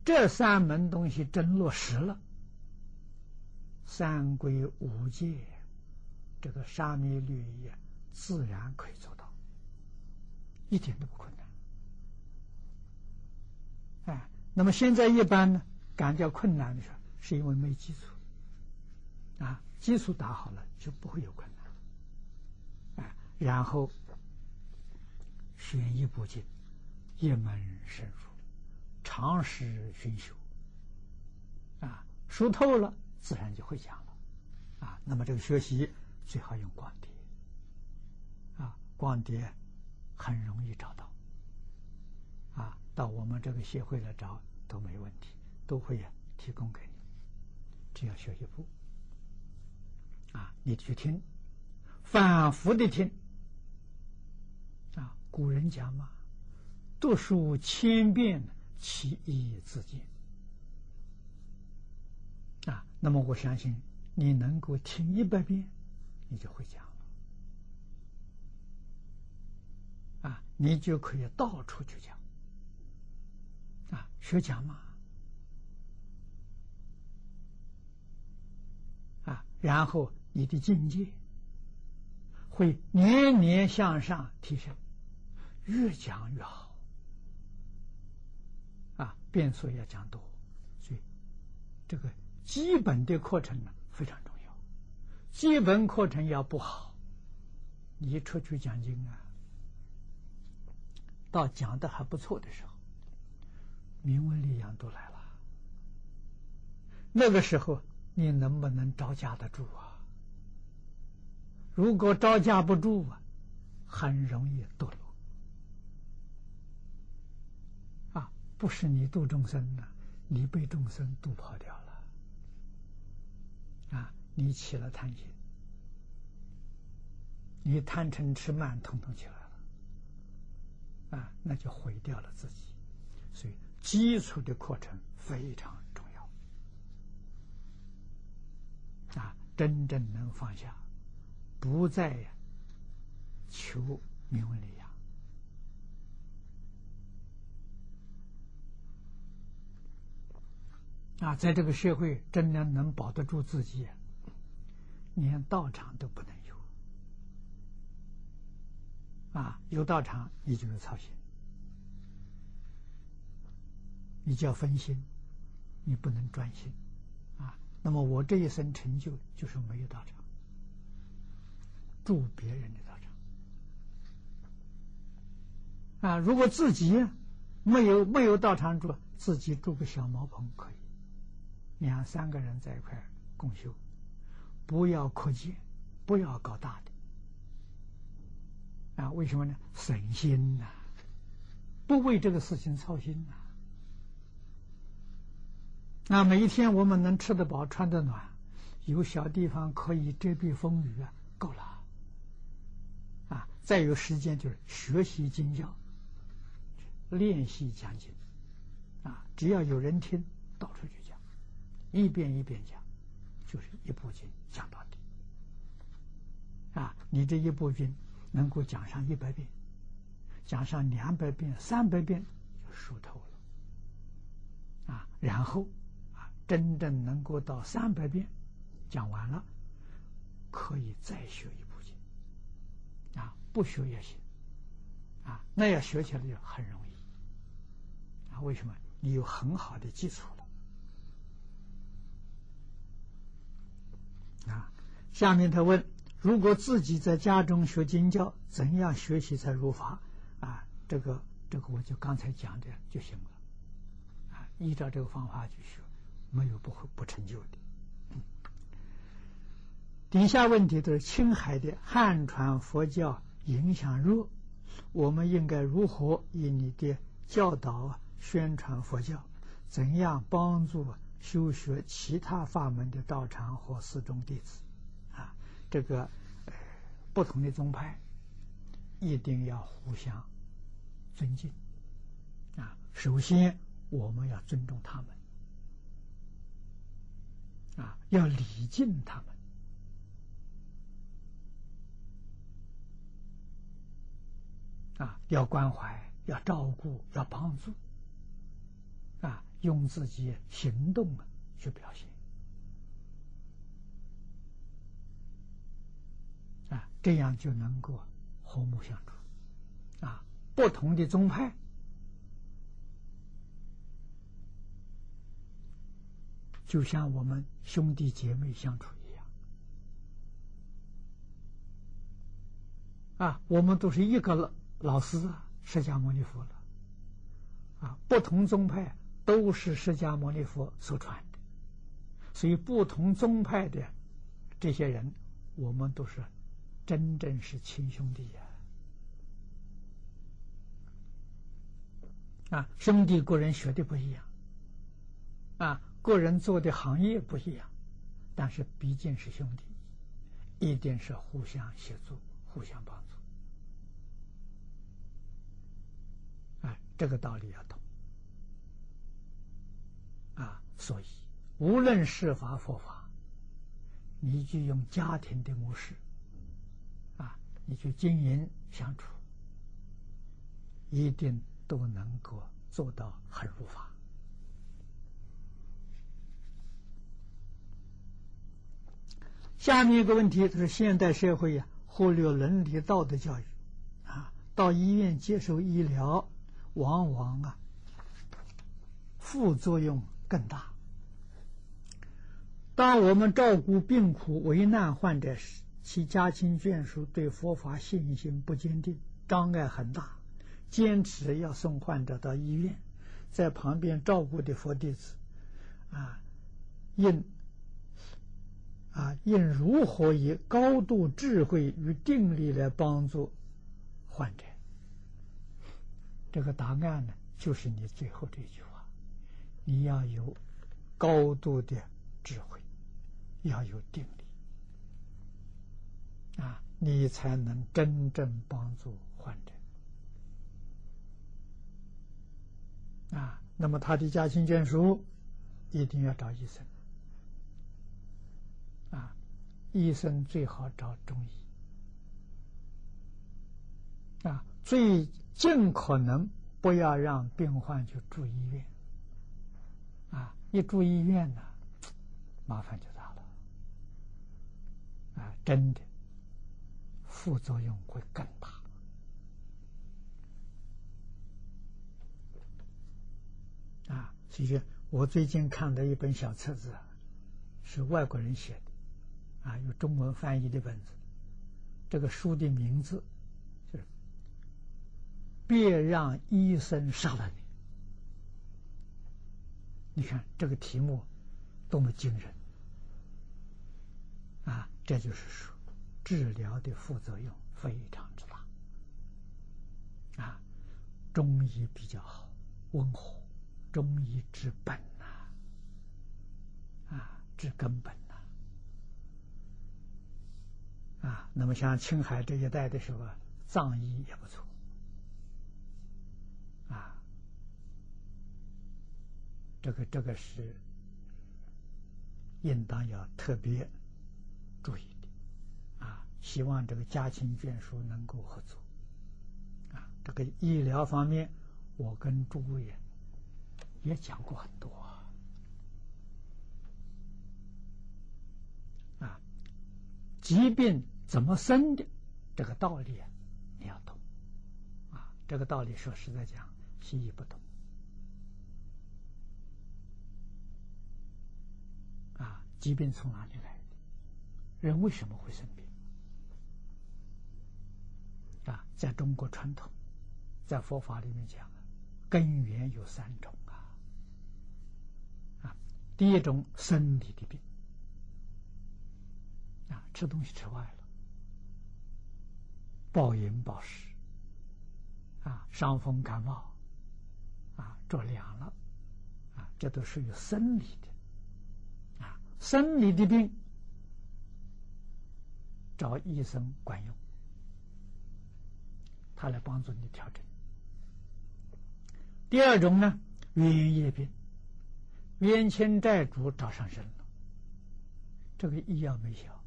这三门东西真落实了，三规五戒，这个沙弥律仪自然可以做到，一点都不困难。哎，那么现在一般呢，感觉困难的时候，是因为没基础啊，基础打好了就不会有困难。然后。选一部经，一门深入，长时熏修，啊，熟透了，自然就会讲了，啊，那么这个学习最好用光碟，啊，光碟很容易找到，啊，到我们这个协会来找都没问题，都会提供给你，只要学一部，啊，你去听，反复的听。古人讲嘛，“读书千遍，其义自见。”啊，那么我相信你能够听一百遍，你就会讲了。啊，你就可以到处去讲。啊，学讲嘛。啊，然后你的境界会年年向上提升。越讲越好，啊，变数要讲多，所以这个基本的课程呢非常重要。基本课程要不好，你出去讲经啊，到讲的还不错的时候，名闻利养都来了，那个时候你能不能招架得住啊？如果招架不住啊，很容易堕落。不是你度众生了，你被众生度跑掉了，啊！你起了贪心，你贪嗔痴慢统统起来了，啊，那就毁掉了自己。所以基础的课程非常重要，啊，真正能放下，不再求名闻利养。啊，在这个社会，真的能保得住自己，连道场都不能有。啊，有道场，你就是操心，你就要分心，你不能专心。啊，那么我这一生成就就是没有道场，住别人的道场。啊，如果自己没有没有道场住，自己住个小茅棚可以。两三个人在一块共修，不要扩建，不要搞大的。啊，为什么呢？省心呐，不为这个事情操心呐。啊，每一天我们能吃得饱、穿得暖，有小地方可以遮蔽风雨啊，够了。啊，再有时间就是学习经教，练习讲经，啊，只要有人听，到处去，一遍一遍讲，就是一部经讲到底。啊，你这一部经能够讲上一百遍，讲上两百遍、三百遍，就熟透了。啊，然后啊，真正能够到三百遍讲完了，可以再学一部经。啊，不学也行。啊，那要学起来就很容易。啊，为什么？你有很好的基础啊，下面他问：如果自己在家中学经教，怎样学习才入法？啊，这个这个我就刚才讲的就行了。啊，依照这个方法去学，没有不会不成就的。底下问题都是青海的汉传佛教影响弱。我们应该如何以你的教导宣传佛教？怎样帮助修学其他法门的道场和寺中弟子？啊，这个不同的宗派一定要互相尊敬。啊，首先我们要尊重他们，啊，要礼敬他们。啊，要关怀，要照顾，要帮助，啊，用自己行动啊去表现，啊，这样就能够和睦相处，啊，不同的宗派就像我们兄弟姐妹相处一样，啊，我们都是一个。老师，释迦牟尼佛了，啊，不同宗派都是释迦牟尼佛所传的，所以不同宗派的这些人，我们都是真正是亲兄弟呀！啊，兄弟个人学的不一样，啊，个人做的行业不一样，但是毕竟是兄弟，一定是互相协助、互相帮助。这个道理要懂啊，所以无论是法佛法，你就用家庭的模式啊，你去经营相处，一定都能够做到很如法。下面一个问题就是现代社会呀，忽略伦理道德教育啊，到医院接受医疗。往往啊，副作用更大。当我们照顾病苦为难患者时，其家亲眷属对佛法信心不坚定，障碍很大，坚持要送患者到医院，在旁边照顾的佛弟子，啊，应啊应如何以高度智慧与定力来帮助患者？这个答案呢，就是你最后这句话：你要有高度的智慧，要有定力，啊，你才能真正帮助患者。啊，那么他的家亲眷属一定要找医生，啊，医生最好找中医。啊，最尽可能不要让病患去住医院。一住医院呢，麻烦就大了。啊，真的，副作用会更大。啊，其实我最近看的一本小册子，是外国人写的，啊，有中文翻译的本子。这个书的名字就是。别让医生杀了你！你看这个题目多么惊人啊！这就是说，治疗的副作用非常之大啊。中医比较好，温和，中医治本呐，啊，治根本呐，啊。那么像青海这一带的时候，藏医也不错。这个这个是应当要特别注意的啊！希望这个家亲眷属能够合作啊！这个医疗方面，我跟诸位也也讲过很多啊，疾病怎么生的这个道理你要懂啊！这个道理说实在讲，西医不懂。疾病从哪里来的？人为什么会生病？啊，在中国传统，在佛法里面讲，根源有三种啊。啊，第一种生理的病，啊，吃东西吃坏了，暴饮暴食，啊，伤风感冒，啊，着凉了，啊，这都属于生理的。生理的病，找医生管用，他来帮助你调整。第二种呢，冤业病，冤亲债主找上身了，这个医药没效，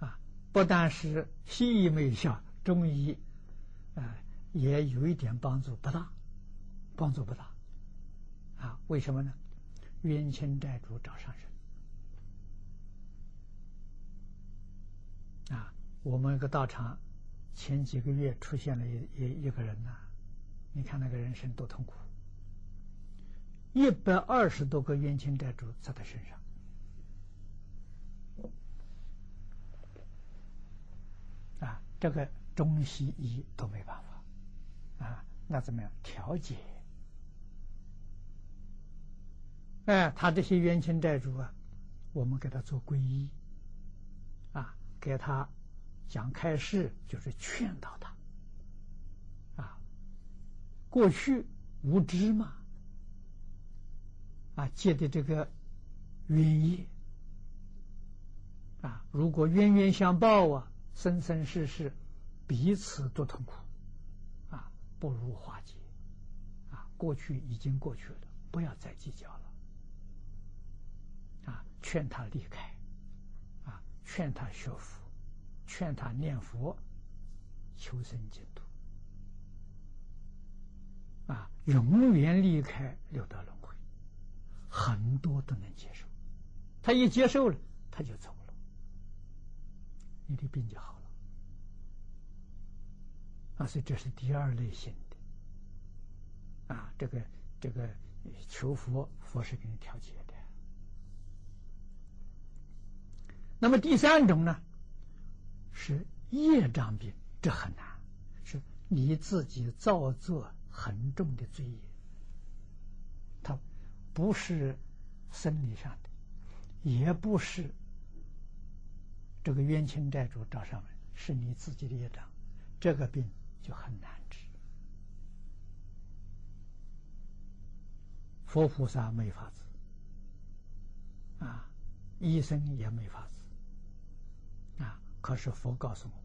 啊，不但是西医没效，中医啊也有一点帮助，不大，帮助不大，啊，为什么呢？冤亲债主找上身啊！我们一个道场前几个月出现了一一一个人呐，你看那个人生多痛苦，一百二十多个冤亲债主在他身上啊！这个中西医都没办法啊，那怎么样调解？哎，他这些冤亲债主啊，我们给他做皈依，啊，给他讲开示，就是劝导他，啊，过去无知嘛，啊，借的这个冤业，啊，如果冤冤相报啊，生生世世彼此都痛苦，啊，不如化解，啊，过去已经过去了，不要再计较了。劝他离开，啊，劝他学佛，劝他念佛，求生净土，啊，永远离开六道轮回，很多都能接受。他一接受了，他就走了，你的病就好了。啊，所以这是第二类型的，啊，这个这个求佛，佛是给你调节。那么第三种呢，是业障病，这很难，是你自己造作很重的罪业，它不是生理上的，也不是这个冤亲债主找上门，是你自己的业障，这个病就很难治。佛菩萨没法子，啊，医生也没法子。可是佛告诉我们，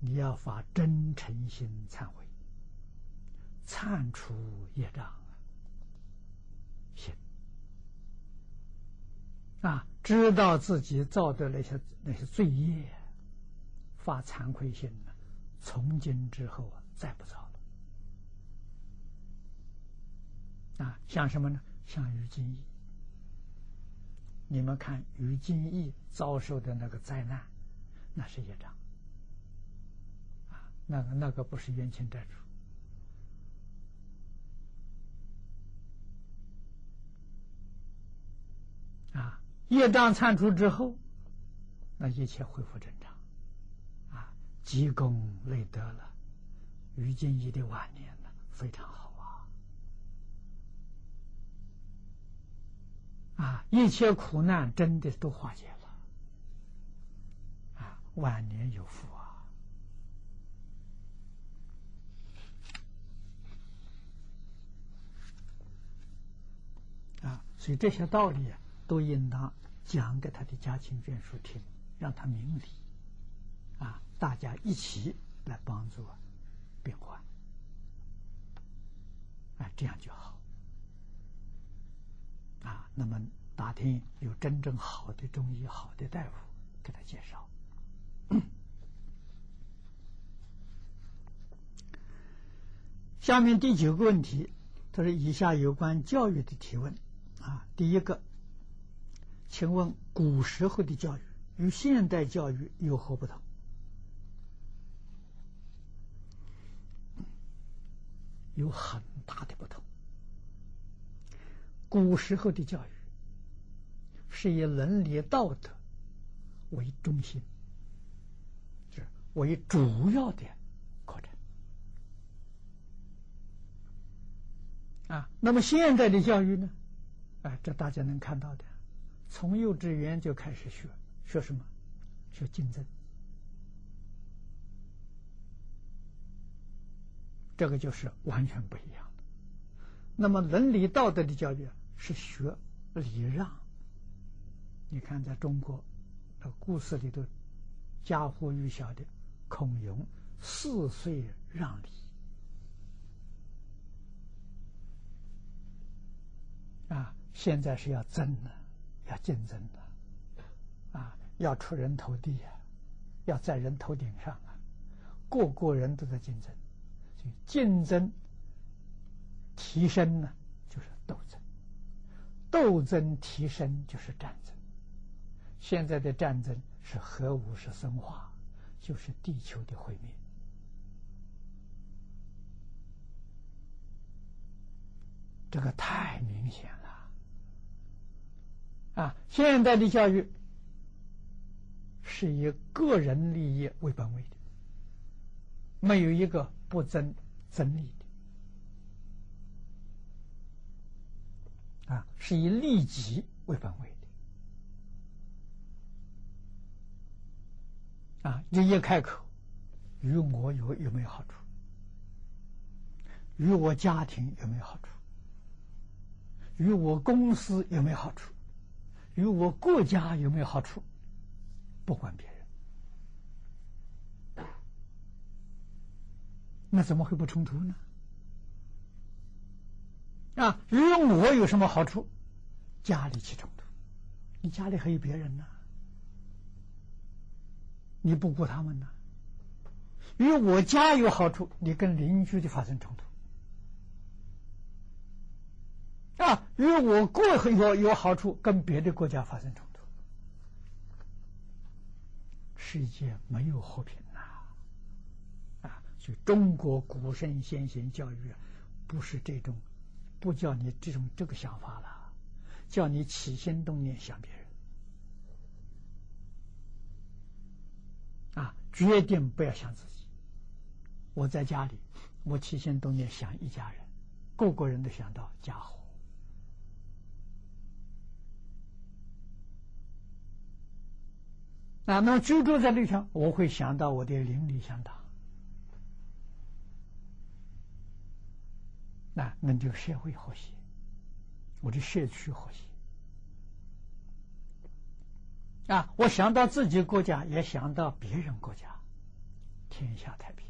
你要发真诚心忏悔，忏除业障，行啊，知道自己造的那些那些罪业，发惭愧心呢，从今之后啊，再不造了。啊，像什么呢？像于金义。你们看于金义遭受的那个灾难，那是业障。啊，那个那个不是冤亲债主。啊，业障铲除之后，那一切恢复正常。啊，积功累德了，于金义的晚年呢非常好。啊，一切苦难真的都化解了，啊，晚年有福啊！啊，所以这些道理啊，都应当讲给他的家亲眷属听，让他明理，啊，大家一起来帮助病患，啊，这样就好。那么打听有真正好的中医、好的大夫给他介绍。<coughs> 下面第九个问题，他说：“以下有关教育的提问啊，第一个，请问古时候的教育与现代教育有何不同？”有很大的不同。古时候的教育是以伦理道德为中心，是为主要的课程啊。那么现在的教育呢？啊，这大家能看到的，从幼稚园就开始学，学什么？学竞争。这个就是完全不一样的。那么伦理道德的教育。是学礼让。你看，在中国的故事里头，家喻户晓的孔融四岁让梨啊，现在是要争的，要竞争的啊，要出人头地啊，要在人头顶上啊，个个人都在竞争，竞争提升呢，就是斗争。斗争提升就是战争，现在的战争是核武是生化，就是地球的毁灭。这个太明显了啊！现在的教育是以个人利益为本位的，没有一个不争真理。啊，是以利己为本位的。啊，你一开口，与我有有没有好处？与我家庭有没有好处？与我公司有没有好处？与我国家有没有好处？不管别人，那怎么会不冲突呢？啊，与我有什么好处？家里起冲突，你家里还有别人呢，你不顾他们呢？与我家有好处，你跟邻居的发生冲突。啊，与我国有有好处，跟别的国家发生冲突，世界没有和平呐！啊，所以中国古圣先贤教育啊不是这种。不叫你这种这个想法了，叫你起心动念想别人，啊，决定不要想自己。我在家里，我起心动念想一家人，个个人都想到家和。啊，那么居住在里头，我会想到我的邻里乡党。啊那就社会和谐，我的社区和谐啊！我想到自己国家，也想到别人国家，天下太平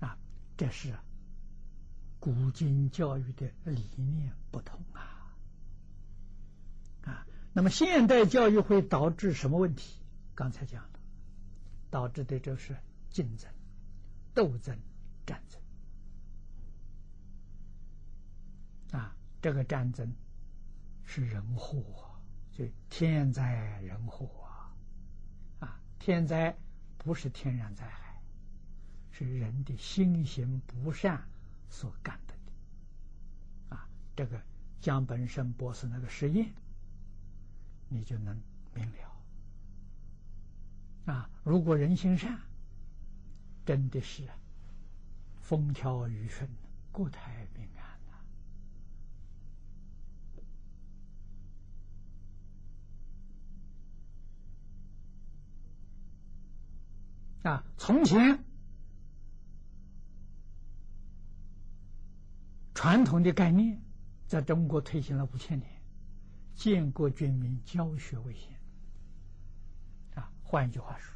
啊！这是古今教育的理念不同啊啊！那么现代教育会导致什么问题？刚才讲了，导致的就是竞争。斗争、战争啊，这个战争是人祸，就天灾人祸啊！啊，天灾不是天然灾害，是人的心行不善所干的啊，这个江本胜博士那个实验，你就能明了啊。如果人心善。真的是风调雨顺，国泰民安呐！啊，从前传统的概念在中国推行了五千年，建国军民教学为先。啊，换一句话说，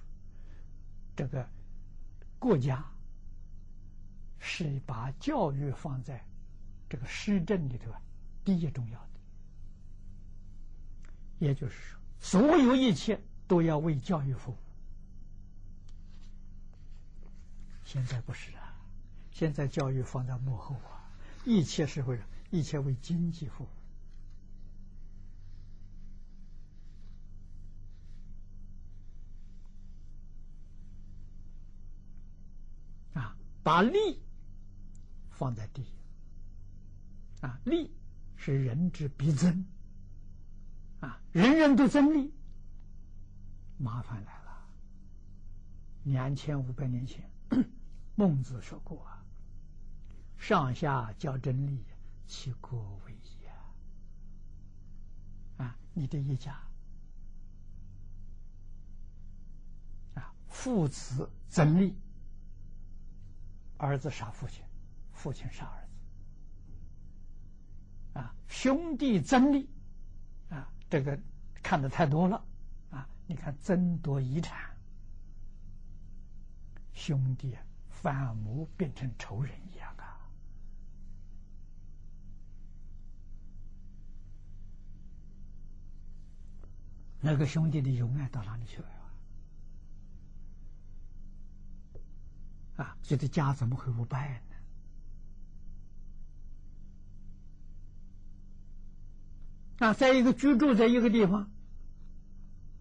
这个。国家是把教育放在这个施政里头啊，第一重要的，也就是说，所有一切都要为教育服务。现在不是啊，现在教育放在幕后啊，一切是为了，一切为经济服务。把利放在第一。啊，利是人之必争。啊，人人都争利，麻烦来了。两千五百年前，<clears throat> 孟子说过：“啊，上下较真利，其国为也。”啊，你的一家啊，父子争利，儿子杀父亲，父亲杀儿子。啊，兄弟争利，啊，这个看的太多了，啊，你看争夺遗产，兄弟反目变成仇人一样啊，那个兄弟的永远到哪里去了？啊，这个家怎么会不败呢？啊，在一个居住在一个地方，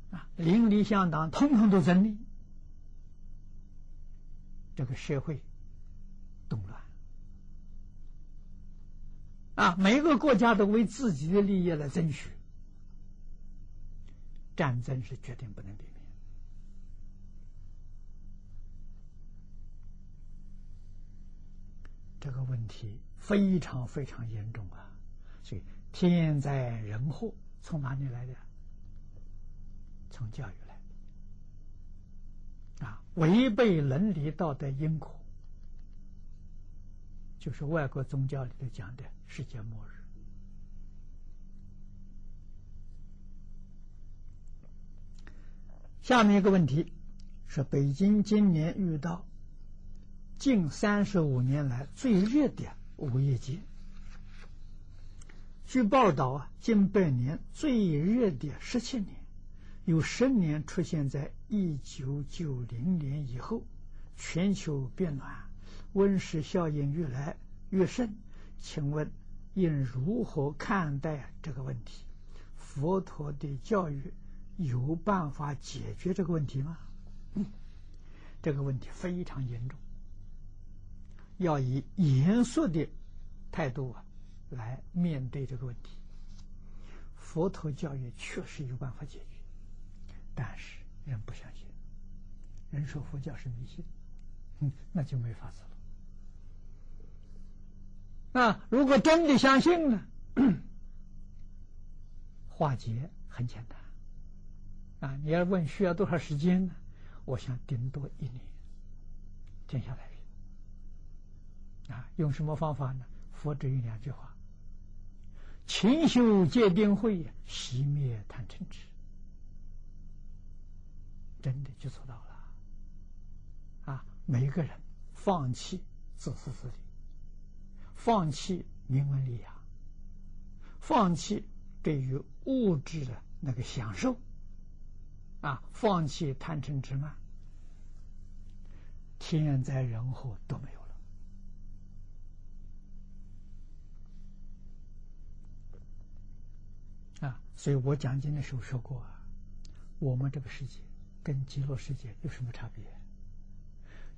啊，邻里相当，通通都争利，这个社会动乱。啊，每个国家都为自己的利益来争取，战争是决定不能变这个问题非常非常严重啊，所以。天灾人祸从哪里来的？从教育来啊！违背伦理道德因果，就是外国宗教里头讲的世界末日。下面一个问题是：北京今年遇到近三十五年来最热的五一节。据报道啊，近百年最热的十七年，有十年出现在一九九零年以后，全球变暖，温室效应越来越盛。请问应如何看待这个问题？佛陀的教育有办法解决这个问题吗？<laughs> 这个问题非常严重，要以严肃的态度啊。来面对这个问题，佛陀教育确实有办法解决，但是人不相信，人说佛教是迷信，嗯，那就没法子了。啊，如果真的相信呢，<coughs> 化解很简单。啊，你要问需要多少时间呢？我想顶多一年，接下来。啊，用什么方法呢？佛只有两句话。勤修戒定慧，熄灭贪嗔痴，真的就做到了。啊，每个人放弃自私自利，放弃名闻利养，放弃对于物质的那个享受，啊，放弃贪嗔痴慢，天灾人祸都没有。所以我讲经的时候说过啊，我们这个世界跟极乐世界有什么差别？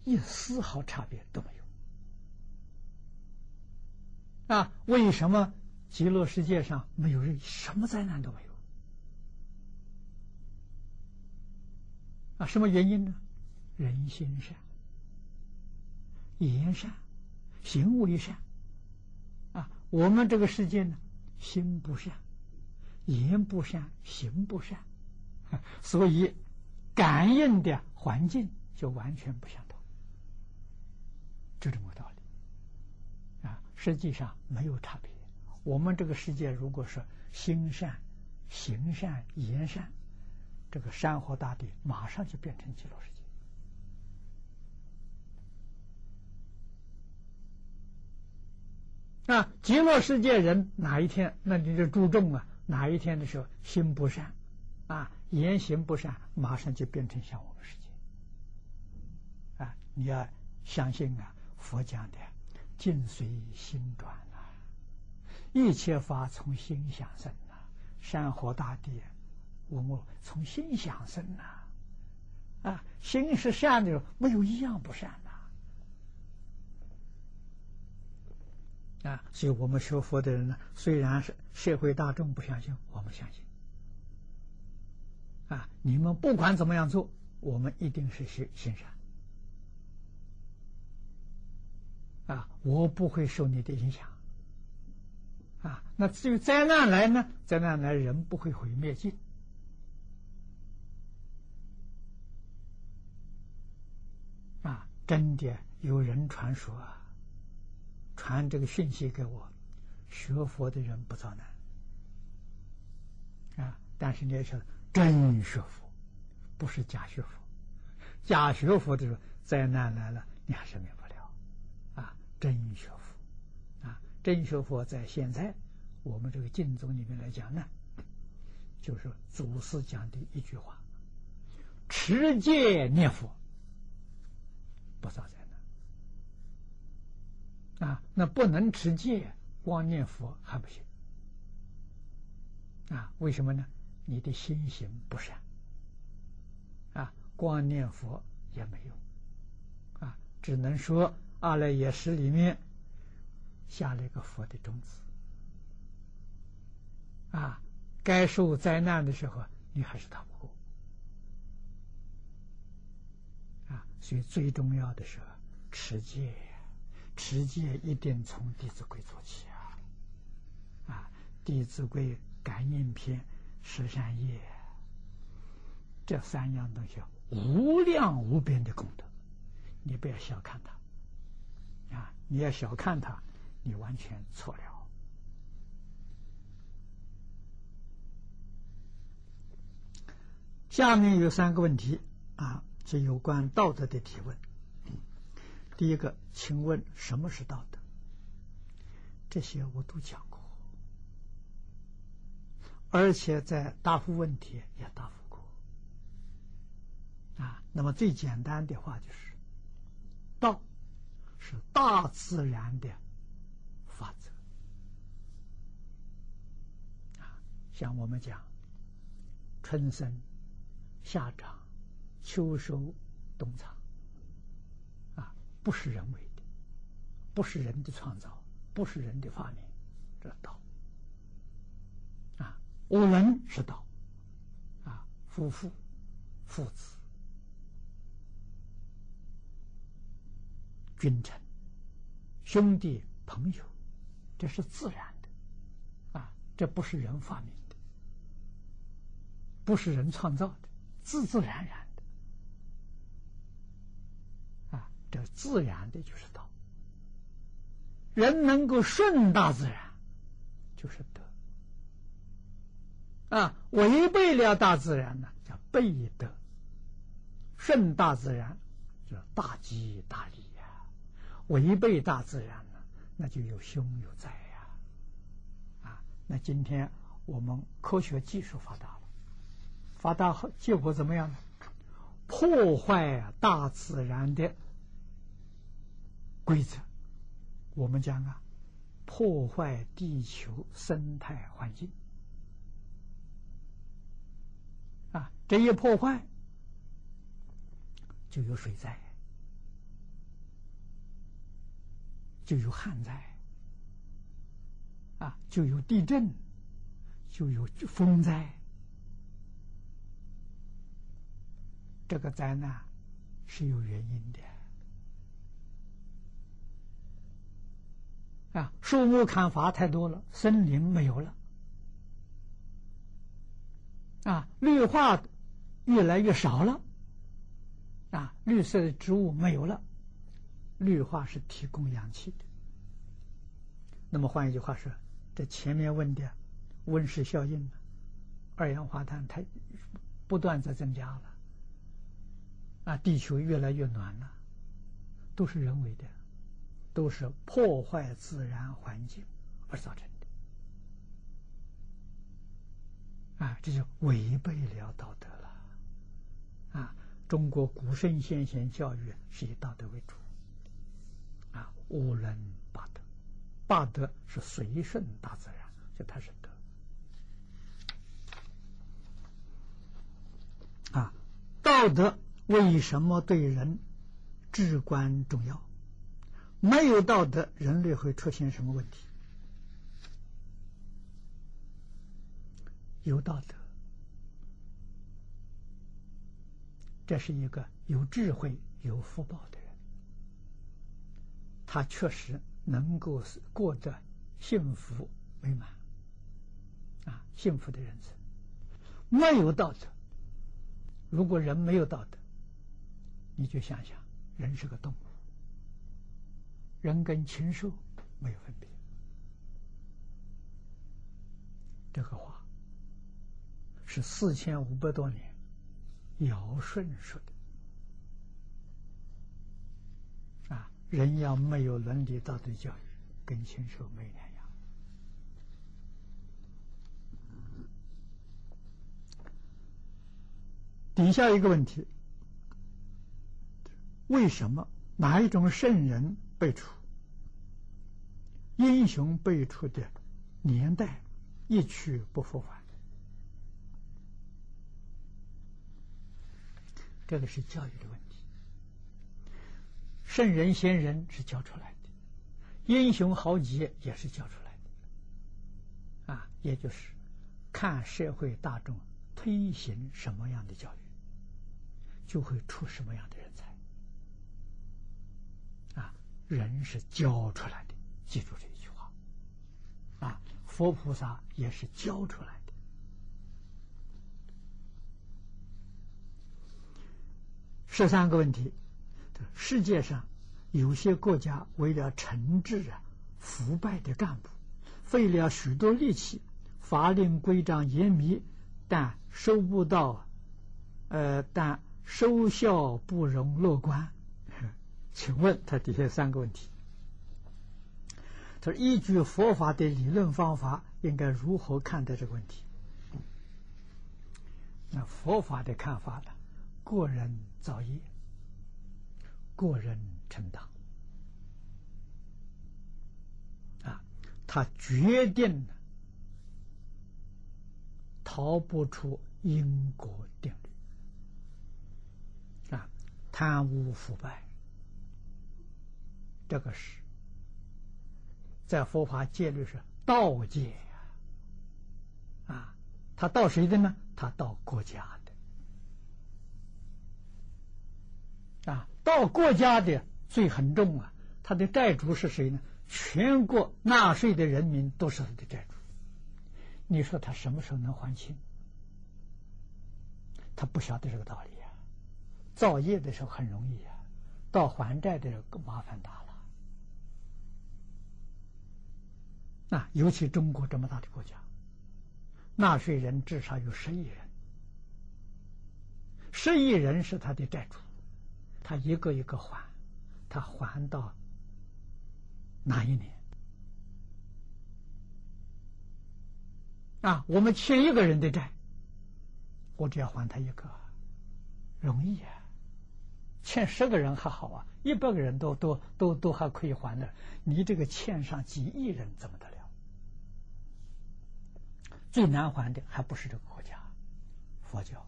一丝毫差别都没有。啊，为什么极乐世界上没有人什么灾难都没有？啊，什么原因呢？人心善，言善，行为善。啊，我们这个世界呢，心不善。言不善，行不善，所以感应的环境就完全不相同，就这么个道理啊。实际上没有差别。我们这个世界，如果说心善、行善、言善，这个山河大地马上就变成极乐世界。啊，极乐世界人哪一天，那你就注重啊，哪一天的时候心不善，啊，言行不善，马上就变成像我们世界。啊，你要相信啊，佛讲的境随心转呐，一切法从心想生啊，山河大地，文物从心想生啊，啊，心是善的，没有一样不善。啊，所以我们学佛的人呢，虽然是社会大众不相信，我们相信。啊，你们不管怎么样做，我们一定是心心善。啊，我不会受你的影响。啊，那至于灾难来呢？灾难来，人不会毁灭尽。啊，真的有人传说啊。传这个讯息给我，学佛的人不遭难啊！但是你要晓得，真学佛不是假学佛。假学佛的时候，灾难来了，你还是免不了啊！真学佛啊！真学佛在现在我们这个净宗里面来讲呢，就是祖师讲的一句话：持戒念佛，不遭灾。啊，那不能持戒，光念佛还不行。啊，为什么呢？你的心行不善。啊，光念佛也没用。啊，只能说阿赖耶识里面下了一个佛的种子。啊，该受灾难的时候，你还是逃不过。啊，所以最重要的是持戒。持戒一定从《弟子规》做起啊！啊，《弟子规》感应篇、十善业这三样东西，无量无边的功德，你不要小看它啊！你要小看它，你完全错了。下面有三个问题啊，是有关道德的提问。第一个，请问什么是道德？这些我都讲过，而且在答复问题也答复过。啊，那么最简单的话就是，道是大自然的法则。啊，像我们讲，春生、夏长、秋收、冬藏。不是人为的，不是人的创造，不是人的发明，这道啊，我人是道啊，夫妇、父子、君臣、兄弟、朋友，这是自然的啊，这不是人发明的，不是人创造的，自自然然。这自然的就是道，人能够顺大自然，就是德啊；违背了大自然呢，叫背德。顺大自然，就大吉大利呀；违背大自然呢，那就有凶有灾呀。啊，那今天我们科学技术发达了，发达后结果怎么样呢？破坏大自然的。规则，我们讲啊，破坏地球生态环境。啊，这一破坏就有水灾，就有旱灾啊，就有地震，就有风灾，这个灾难是有原因的。啊，树木砍伐太多了，森林没有了，啊，绿化越来越少了，啊，绿色的植物没有了，绿化是提供氧气的。那么换一句话说，这前面问的温室效应，二氧化碳太不断在增加了，啊，地球越来越暖了，都是人为的。都是破坏自然环境而造成的，啊，这就违背了道德了，啊，中国古圣先贤教育是以道德为主，啊，无人八德，八德是随顺大自然，就它是德，啊，道德为什么对人至关重要？没有道德，人类会出现什么问题？有道德，这是一个有智慧、有福报的人，他确实能够是过得幸福美满，啊，幸福的人生。没有道德，如果人没有道德，你就想想，人是个动物。人跟禽兽没有分别，这个话是四千五百多年尧舜说的啊！人要没有伦理道德教育，跟禽兽没两样。底下一个问题：为什么哪一种圣人？辈出英雄辈出的年代一去不复返，这个是教育的问题。圣人贤人是教出来的，英雄豪杰也是教出来的，啊，也就是看社会大众推行什么样的教育，就会出什么样的人人是教出来的，记住这一句话。啊，佛菩萨也是教出来的。十三个问题：世界上有些国家为了惩治啊腐败的干部，费了许多力气，法令规章严密，但收不到，呃，但收效不容乐观。请问他底下三个问题，他说：依据佛法的理论方法，应该如何看待这个问题？那佛法的看法呢？个人造业，个人承担啊，他决定逃不出因果定律啊，贪污腐败。这个是在佛法戒律是道戒呀，啊，他盗谁的呢？他盗国家的，啊，盗国家的罪很重啊。他的债主是谁呢？全国纳税的人民都是他的债主。你说他什么时候能还清？他不晓得这个道理啊。造业的时候很容易啊，到还债的时候麻烦大了。啊，尤其中国这么大的国家，纳税人至少有十亿人，十亿人是他的债主，他一个一个还，他还到哪一年？啊，我们欠一个人的债，我只要还他一个，容易啊。欠十个人还好啊，一百个人都都都都还可以还的，你这个欠上几亿人怎么的？最难还的还不是这个国家，佛教，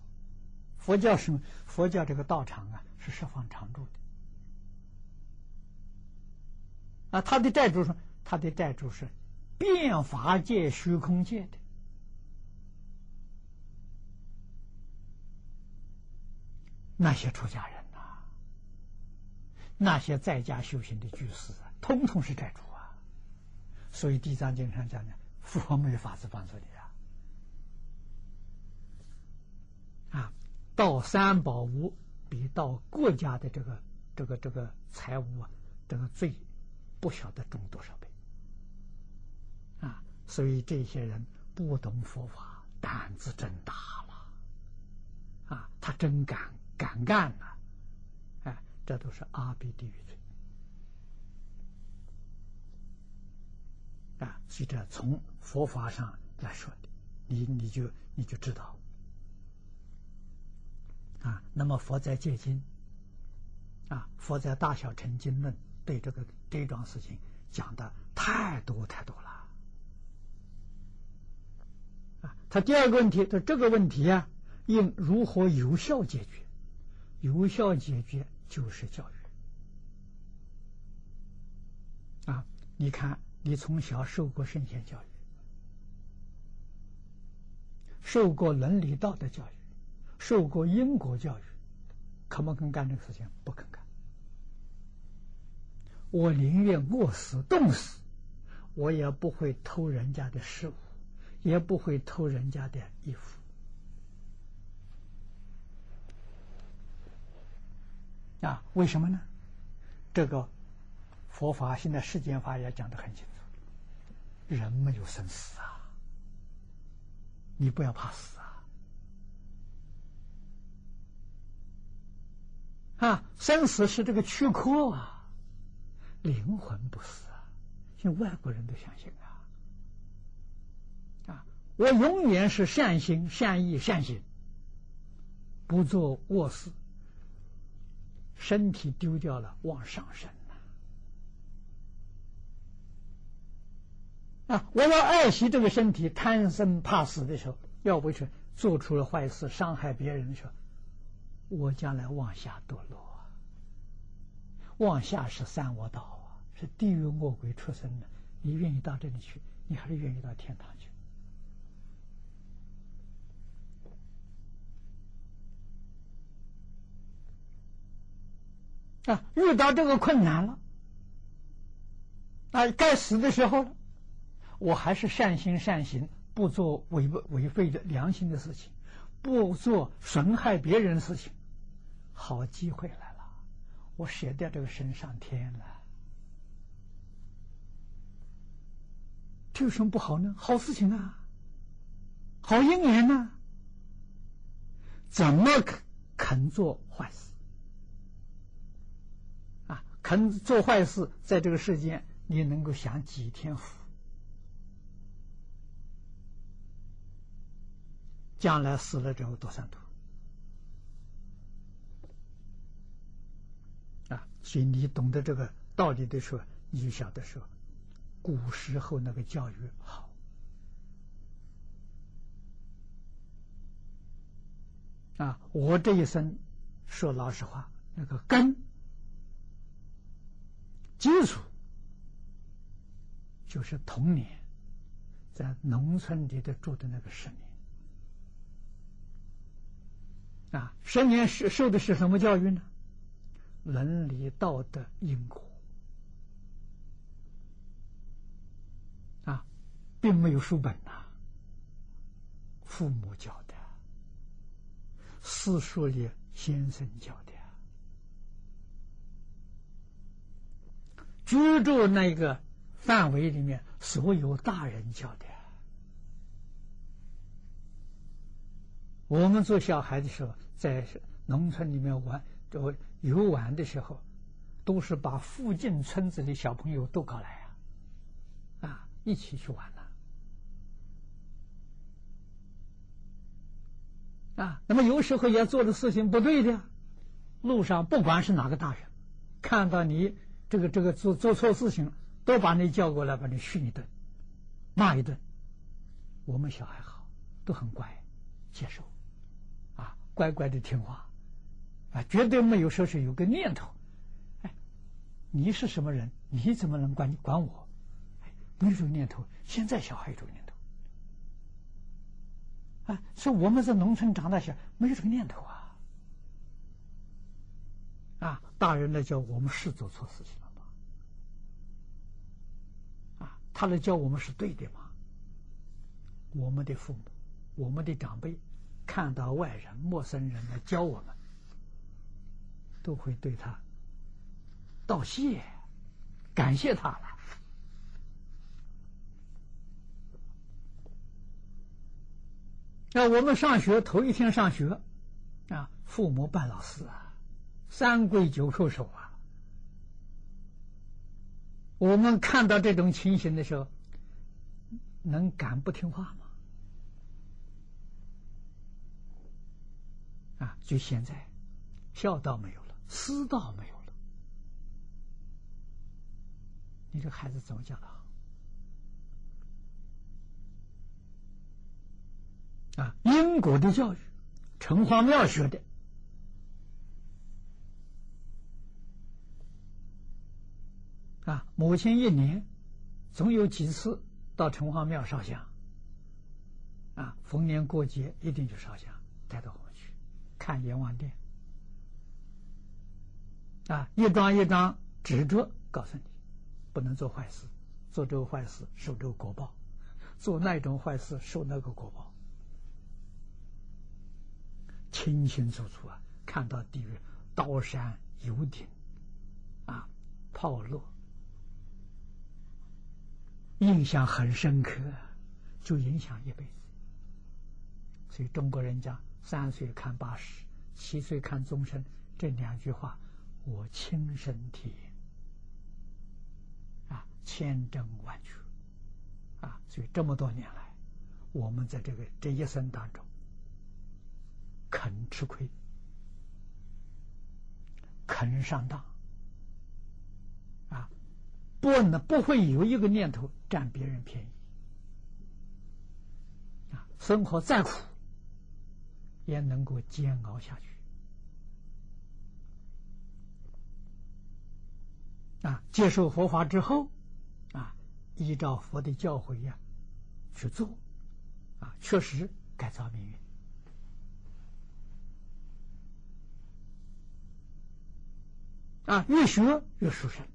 佛教是佛教这个道场啊，是十方常住的。啊，他的债主是他的债主是变法界、虚空界的那些出家人呐，那些在家修行的居士啊，通通是债主啊。所以《地藏经》上讲的，佛没法子帮助你。啊，到三宝屋比到国家的这个这个这个财物啊，这个罪不晓得重多少倍啊！所以这些人不懂佛法，胆子真大了啊！他真敢敢干呐！哎，这都是阿鼻地狱罪啊，所以这从佛法上来说的，你你就你就知道啊。那么佛在戒经啊，佛在大小乘经论对这个这桩事情讲的太多太多了啊。他第二个问题，他这个问题啊，应如何有效解决？有效解决就是教育啊！你看。你从小受过圣贤教育，受过伦理道德教育，受过因果教育，肯不肯干这个事情？不肯干。我宁愿饿死、冻死，我也不会偷人家的食物，也不会偷人家的衣服。啊，为什么呢？这个佛法现在世间法也讲得很清楚。人没有生死啊，你不要怕死啊！啊，生死是这个躯壳啊，灵魂不死啊！像外国人都相信啊！啊，我永远是善心、善意、善行，不做恶事，身体丢掉了往上升。啊！我要爱惜这个身体，贪生怕死的时候，要不是做出了坏事，伤害别人的时候，我将来往下堕落啊！往下是三恶道啊，是地狱恶鬼出生的。你愿意到这里去，你还是愿意到天堂去？啊！遇到这个困难了，啊，该死的时候了。我还是善心善行，不做违违背的良心的事情，不做损害别人的事情。好机会来了，我舍掉这个身上天了，这有什么不好呢？好事情啊，好姻缘呢。怎么肯肯做坏事？啊，肯做坏事，在这个世间你能够享几天福？将来死了之后多三途所以你懂得这个道理的时候，你就晓得说，古时候那个教育好啊！我这一生说老实话，那个根基础就是童年在农村里的住的那个十年。啊，十年是受的是什么教育呢？伦理道德因果。啊，并没有书本呐，父母教的，私塾里先生教的，居住那个范围里面所有大人教的。我们做小孩的时候，在农村里面玩，就游玩的时候，都是把附近村子的小朋友都搞来啊，啊，一起去玩了。啊，那么有时候也做的事情不对的，路上不管是哪个大人，看到你这个这个做做错事情，都把你叫过来，把你训一顿，骂一顿。我们小孩好，都很乖，接受。啊乖乖的听话，啊，绝对没有说是有个念头，哎，你是什么人？你怎么能管你管我？没有这个念头。现在小孩有这个念头，啊，是我们在农村长大小没有这个念头啊，啊，大人来教我们是做错事情了吗？啊，他来教我们是对的吗？我们的父母，我们的长辈。看到外人、陌生人来教我们，都会对他道谢，感谢他了。那我们上学头一天上学，啊，父母办老师啊，三跪九叩首啊。我们看到这种情形的时候，能敢不听话吗？啊，就现在，孝道没有了，私道没有了，你这孩子怎么教的？啊，因果的教育，城隍庙学的。啊，母亲一年总有几次到城隍庙烧香。啊，逢年过节一定去烧香，带到回去看阎王殿。啊，一张一张纸着告诉你，不能做坏事，做这个坏事受这个果报，做那种坏事受那个果报，清清楚楚啊，看到地狱刀山油顶，啊，炮烙。印象很深刻，就影响一辈子。所以中国人讲“三岁看八十，七岁看终身”这两句话，我亲身体验，啊，千真万确，啊，所以这么多年来，我们在这个这一生当中，肯吃亏，肯上当。啊不能不会有一个念头占别人便宜啊！生活再苦，也能够煎熬下去啊！接受佛法之后啊，依照佛的教诲呀去做啊，确实改造命运啊！越学越殊胜。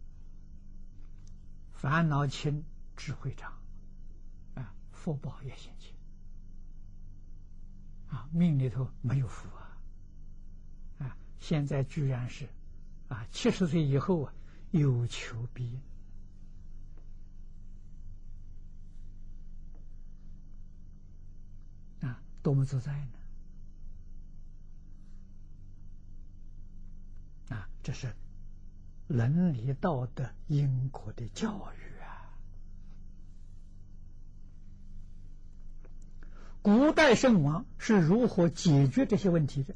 烦恼轻，智慧长，啊，福报也显现，啊，命里头没有福啊，啊，现在居然是，啊，七十岁以后啊，有求必应，啊，多么自在呢？啊，这是。伦理道德因果的教育啊！古代圣王是如何解决这些问题的？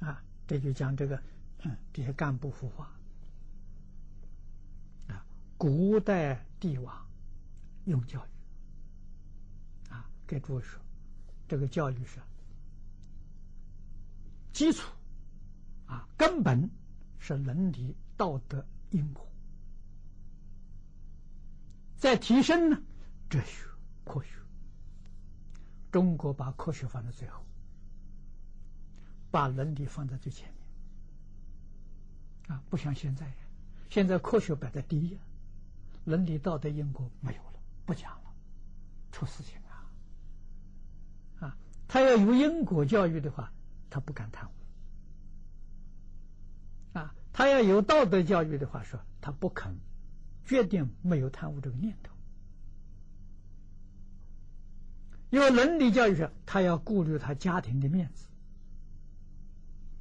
啊，这就讲这个，嗯，这些干部腐化。古代帝王用教育啊，给诸位说，这个教育是基础啊，根本是伦理。道德因果，在提升呢？哲学、科学，中国把科学放在最后，把伦理放在最前面。啊，不像现在，现在科学摆在第一，伦理道德因果没有了，不讲了，出事情啊！啊，他要有因果教育的话，他不敢贪污。啊他要有道德教育的话，说他不肯决定没有贪污这个念头；因为伦理教育说，他要顾虑他家庭的面子。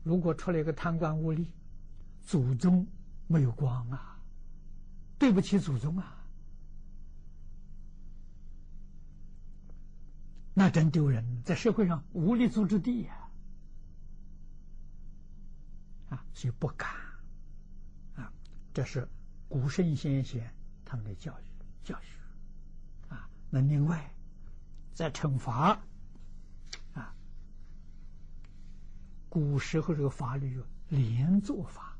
如果出了一个贪官污吏，祖宗没有光啊，对不起祖宗啊，那真丢人，在社会上无立足之地呀！啊，所以不敢啊。这是古圣先贤他们的教育教育啊。那另外，在惩罚啊，古时候这个法律有连坐法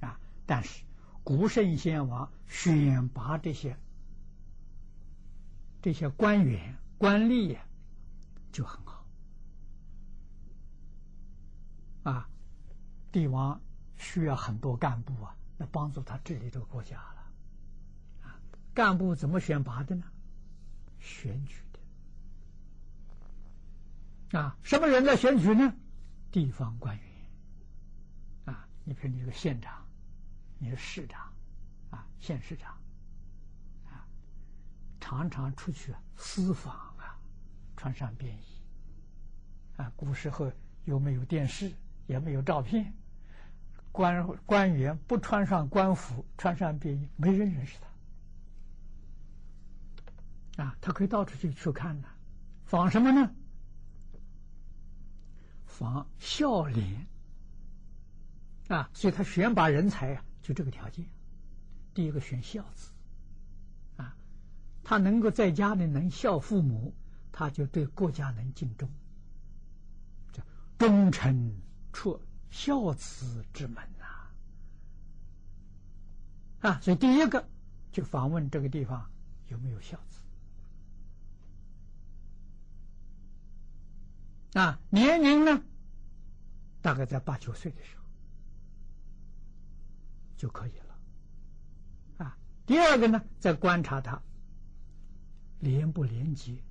啊，但是古圣先王选拔这些这些官员官吏呀，就很好啊。帝王需要很多干部啊。来帮助他治理这个国家了，啊，干部怎么选拔的呢？选举的，啊，什么人来选举呢？地方官员，啊，你比如你这个县长，你是市长，啊，县市长，啊，常常出去私访啊，穿上便衣，啊，古时候又没有电视，也没有照片。官官员不穿上官服，穿上便衣，没人认识他。啊，他可以到处去去看的，仿什么呢？仿孝廉啊，所以他选拔人才啊，就这个条件。第一个选孝子啊，他能够在家里能孝父母，他就对国家能尽忠，叫忠臣出孝子之门呐啊，所以第一个就访问这个地方有没有孝子啊？年龄呢，大概在八九岁的时候就可以了。啊第二个呢，在观察他廉不廉洁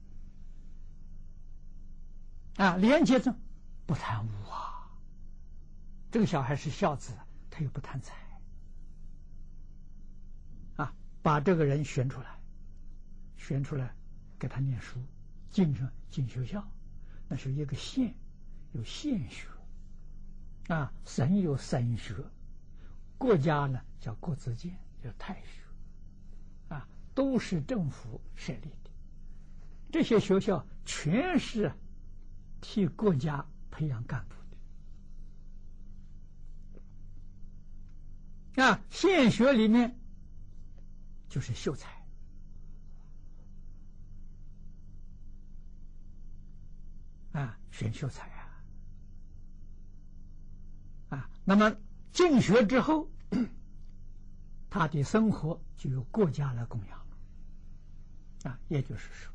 啊，廉洁中不贪污啊。这个小孩是孝子，他又不贪财啊，把这个人选出来，选出来给他念书，进上进学校，那是一个县有县学啊，省有省学，国家呢叫国子监，叫太学。啊都是政府设立的，这些学校全是替国家培养干部的。啊，县学里面就是秀才啊，选秀才啊，啊，那么进学之后，他的生活就由国家来供养。啊，也就是说，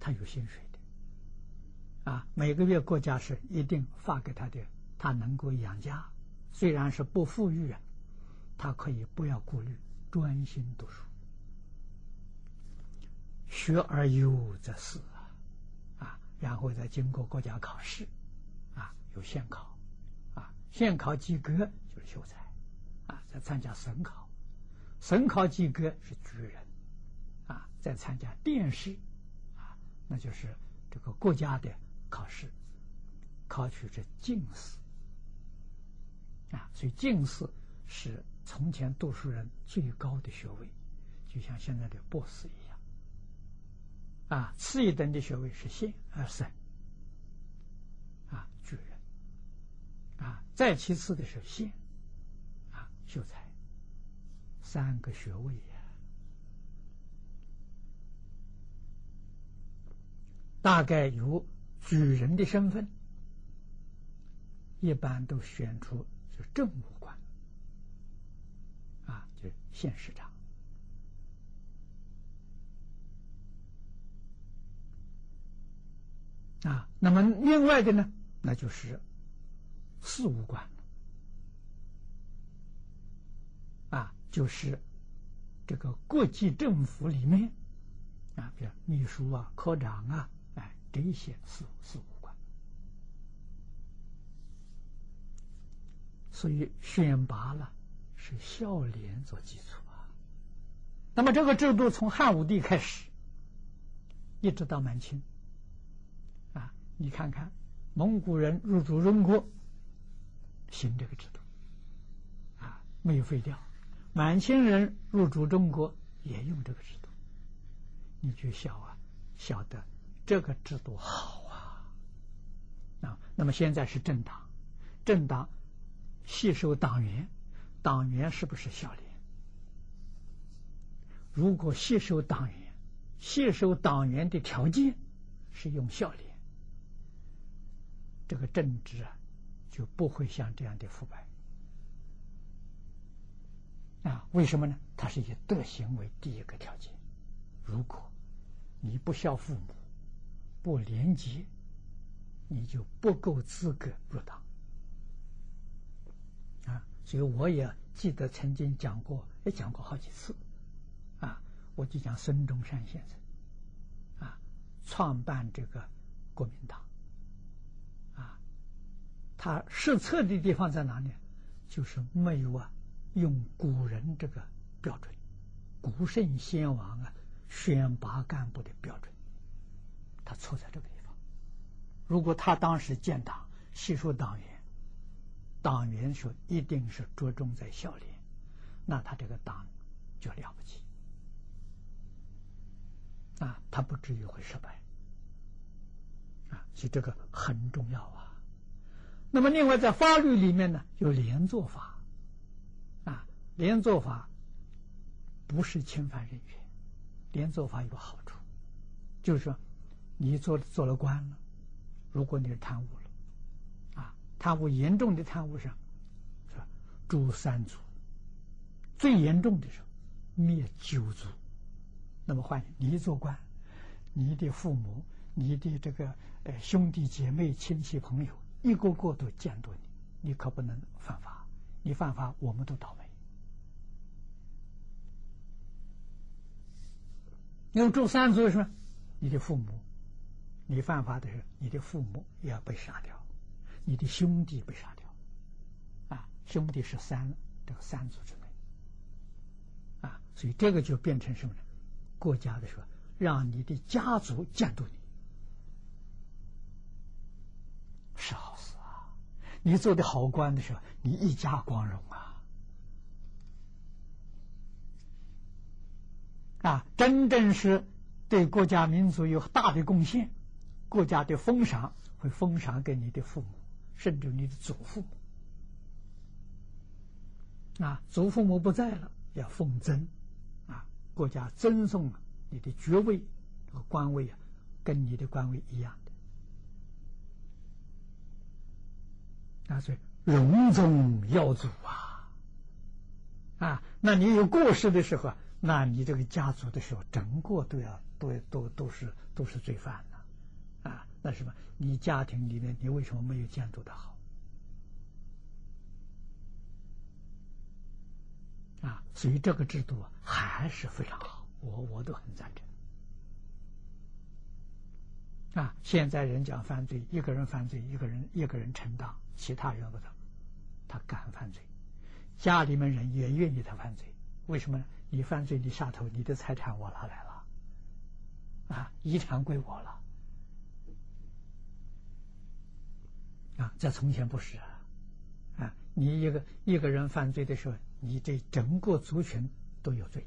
他有薪水的，啊，每个月国家是一定发给他的，他能够养家，虽然是不富裕啊，他可以不要顾虑，专心读书，学而优则仕啊，啊，然后再经过国家考试，啊，有县考，县考及格就是秀才，啊，再参加省考，省考及格是举人。啊在参加殿试，啊，那就是这个国家的考试，考取这进士，啊，所以进士是从前读书人最高的学位，就像现在的博士一样，啊，次一等的学位是县啊省，啊举人，啊，再其次的是县，啊秀才，三个学位呀。大概有举人的身份，一般都选出是政务官，啊，就是县市长，啊，那么另外的呢，那就是事务官，啊，就是这个国际政府里面，啊，比如秘书啊、科长啊。哎这些事事务官，所以选拔了是孝廉做基础啊。那么这个制度从汉武帝开始，一直到满清，啊，你看看蒙古人入主中国，行这个制度，啊，没有废掉；满清人入主中国也用这个制度，你就晓啊，晓得。这个制度好啊，啊，那么现在是政党，政党吸收党员，党员是不是孝廉？如果吸收党员，吸收党员的条件是用孝廉，这个政治啊就不会像这样的腐败啊？为什么呢？它是以德行为第一个条件，如果你不孝父母。不廉洁，你就不够资格入党啊！所以我也记得曾经讲过，也讲过好几次啊。我就讲孙中山先生啊，创办这个国民党，他失策的地方在哪里？就是没有啊，用古人这个标准，古圣先王啊选拔干部的标准。他错在这个地方。如果他当时建党、吸收党员，党员说一定是着重在孝廉，那他这个党就了不起啊，他不至于会失败。啊，所以这个很重要啊。那么，另外在法律里面呢，有连坐法，啊，连坐法不是侵犯人权，连坐法有好处，就是说，你做做了官了，如果你是贪污了，啊，贪污严重的贪污上，是吧？诛三族，最严重的时候灭九族。那么换你一做官，你的父母、你的这个呃兄弟姐妹、亲戚朋友。一个个都监督你，你可不能犯法。你犯法，我们都倒霉。用诛三族是你的父母，你犯法的时候，你的父母也要被杀掉，你的兄弟被杀掉。啊，兄弟是三这个三族之内。啊，所以这个就变成什么呢？国家的时候，让你的家族监督你。是好事啊！你做的好官的时候，你一家光荣啊！啊，真正是对国家民族有大的贡献，国家的封赏会封赏给你的父母，甚至你的祖父母。啊，祖父母不在了，要奉赠，啊，国家赠送你的爵位和官位啊，跟你的官位一样。那是荣宗耀祖啊，啊，那你有过世的时候，那你这个家族的时候，整个都要都都都是都是罪犯了，啊，那什么？你家庭里面你为什么没有监督的好？啊，所以这个制度啊还是非常好，我我都很赞成。啊，现在人讲犯罪，一个人犯罪，一个人一个人承担，其他人不得，他敢犯罪，家里面人也愿意他犯罪，为什么呢？你犯罪，你下头，你的财产我拿来了，啊，遗产归我了，啊，在从前不是啊，啊，你一个一个人犯罪的时候，你这整个族群都有罪，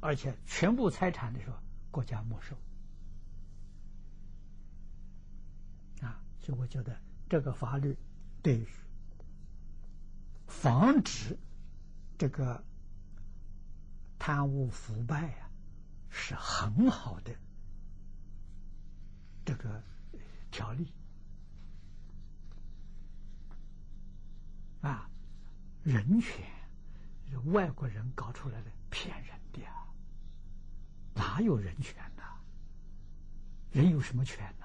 而且全部财产的时候，国家没收。所以我觉得这个法律对于防止这个贪污腐败啊，是很好的这个条例啊，人权是外国人搞出来的，骗人的啊，哪有人权呢？人有什么权呢？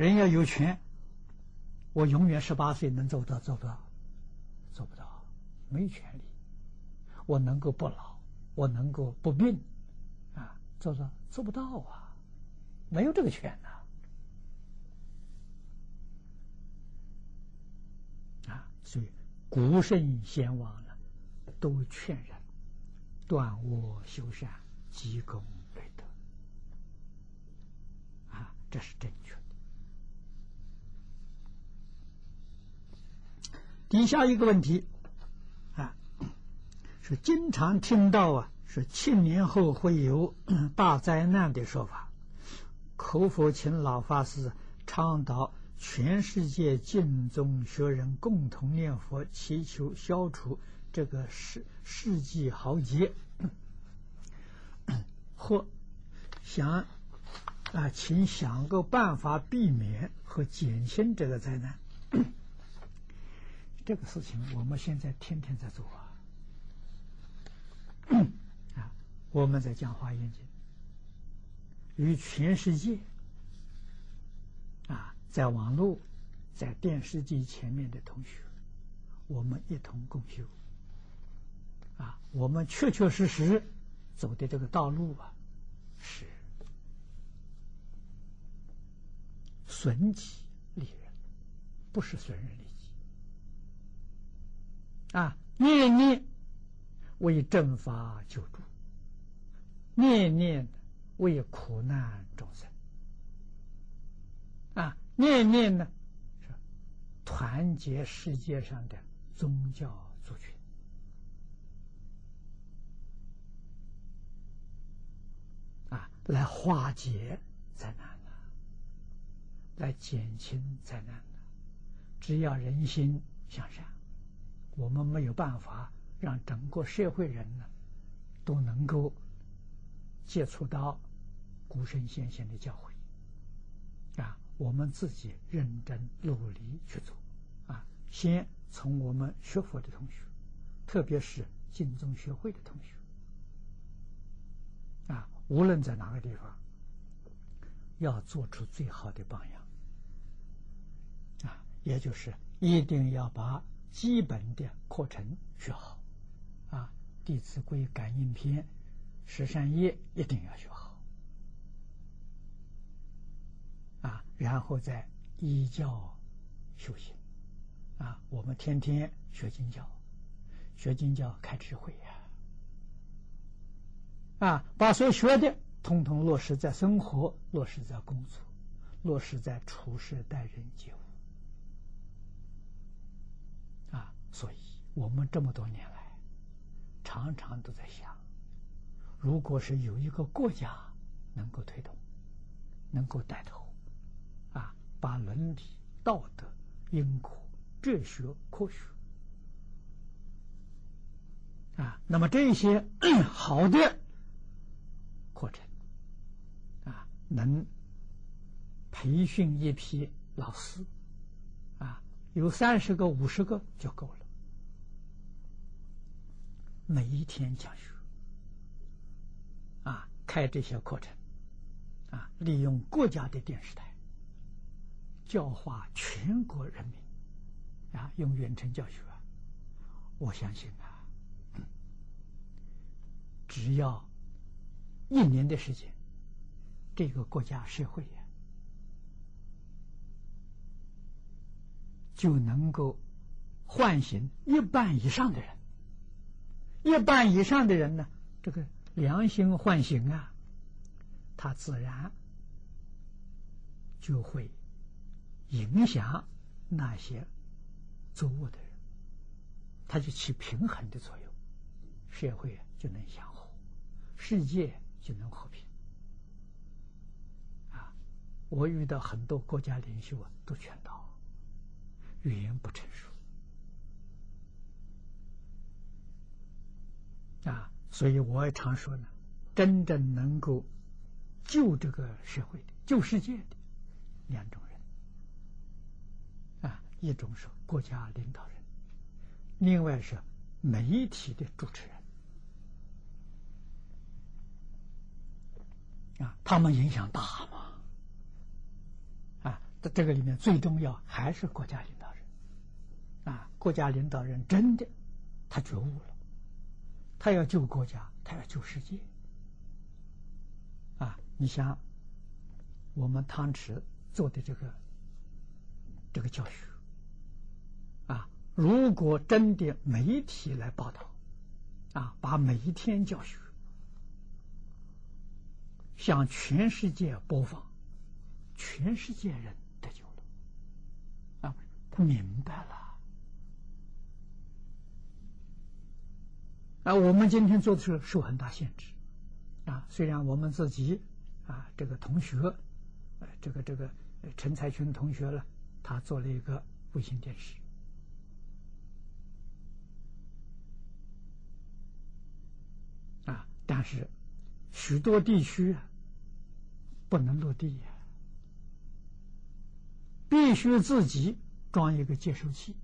人要有权，我永远十八岁能做到做不到？做不到，没权利。我能够不老，我能够不病，啊，做到做不到啊，没有这个权呐。啊，所以古圣先王呢，都劝人断恶修善，积功累德，啊，这是正确。底下一个问题，啊，是经常听到啊，是千年后会有大灾难的说法，可否请老法师倡导全世界敬宗学人共同念佛，祈求消除这个世世纪豪劫，或想啊，请想个办法避免和减轻这个灾难。这个事情我们现在天天在做啊！啊，我们在讲华严经，与全世界啊，在网络、在电视机前面的同学，我们一同共修。啊，我们确确实实走的这个道路啊，是损己利人，不是损人利己。啊，念念为正法救助，念念为苦难众生，啊，念念呢是团结世界上的宗教族群，来化解灾难了，来减轻灾难了。只要人心向善，我们没有办法让整个社会人呢都能够接触到古圣先贤的教诲啊。我们自己认真努力去做啊，先从我们学佛的同学，特别是净宗学会的同学。啊，无论在哪个地方，要做出最好的榜样，啊，也就是一定要把基本的课程学好，啊，《弟子规》《感应篇》《十善业》一定要学好，啊，然后再依教修行，啊，我们天天学经教，学经教开智慧呀。啊，把所学的统统落实在生活，落实在工作，落实在处事待人接物。所以我们这么多年来，常常都在想，如果是有一个国家能够推动，能够带头，啊，把伦理、道德、因果、哲学、科学，啊，那么这些 <clears throat> 好的。课程啊，能培训一批老师啊，有三十个、五十个就够了。每一天讲学啊，开这些课程啊，利用国家的电视台教化全国人民啊，用远程教学，我相信啊，只要。一年的时间，这个国家社会呀，就能够唤醒一半以上的人。一半以上的人呢，这个良心唤醒啊，他自然就会影响那些作恶的人，他就起平衡的作用，社会就能祥和，世界。就能和平啊！我遇到很多国家领袖啊，都劝导语言不成熟啊，所以我也常说呢，真正能够救这个社会的、救世界的两种人啊，一种是国家领导人，另外是媒体的主持人。啊，他们影响大嘛？啊，在这个里面最重要还是国家领导人。啊，国家领导人真的他觉悟了，他要救国家，他要救世界。啊，你想我们汤池做的这个这个教学，啊，如果真的媒体来报道，啊，把每一天教学。向全世界播放，全世界人得救了啊！他明白了啊！我们今天做的是受很大限制啊！虽然我们自己啊，这个同学，呃，这个这个陈才群同学了，他做了一个卫星电视啊，但是许多地区啊。不能落地呀，必须自己装一个接收器，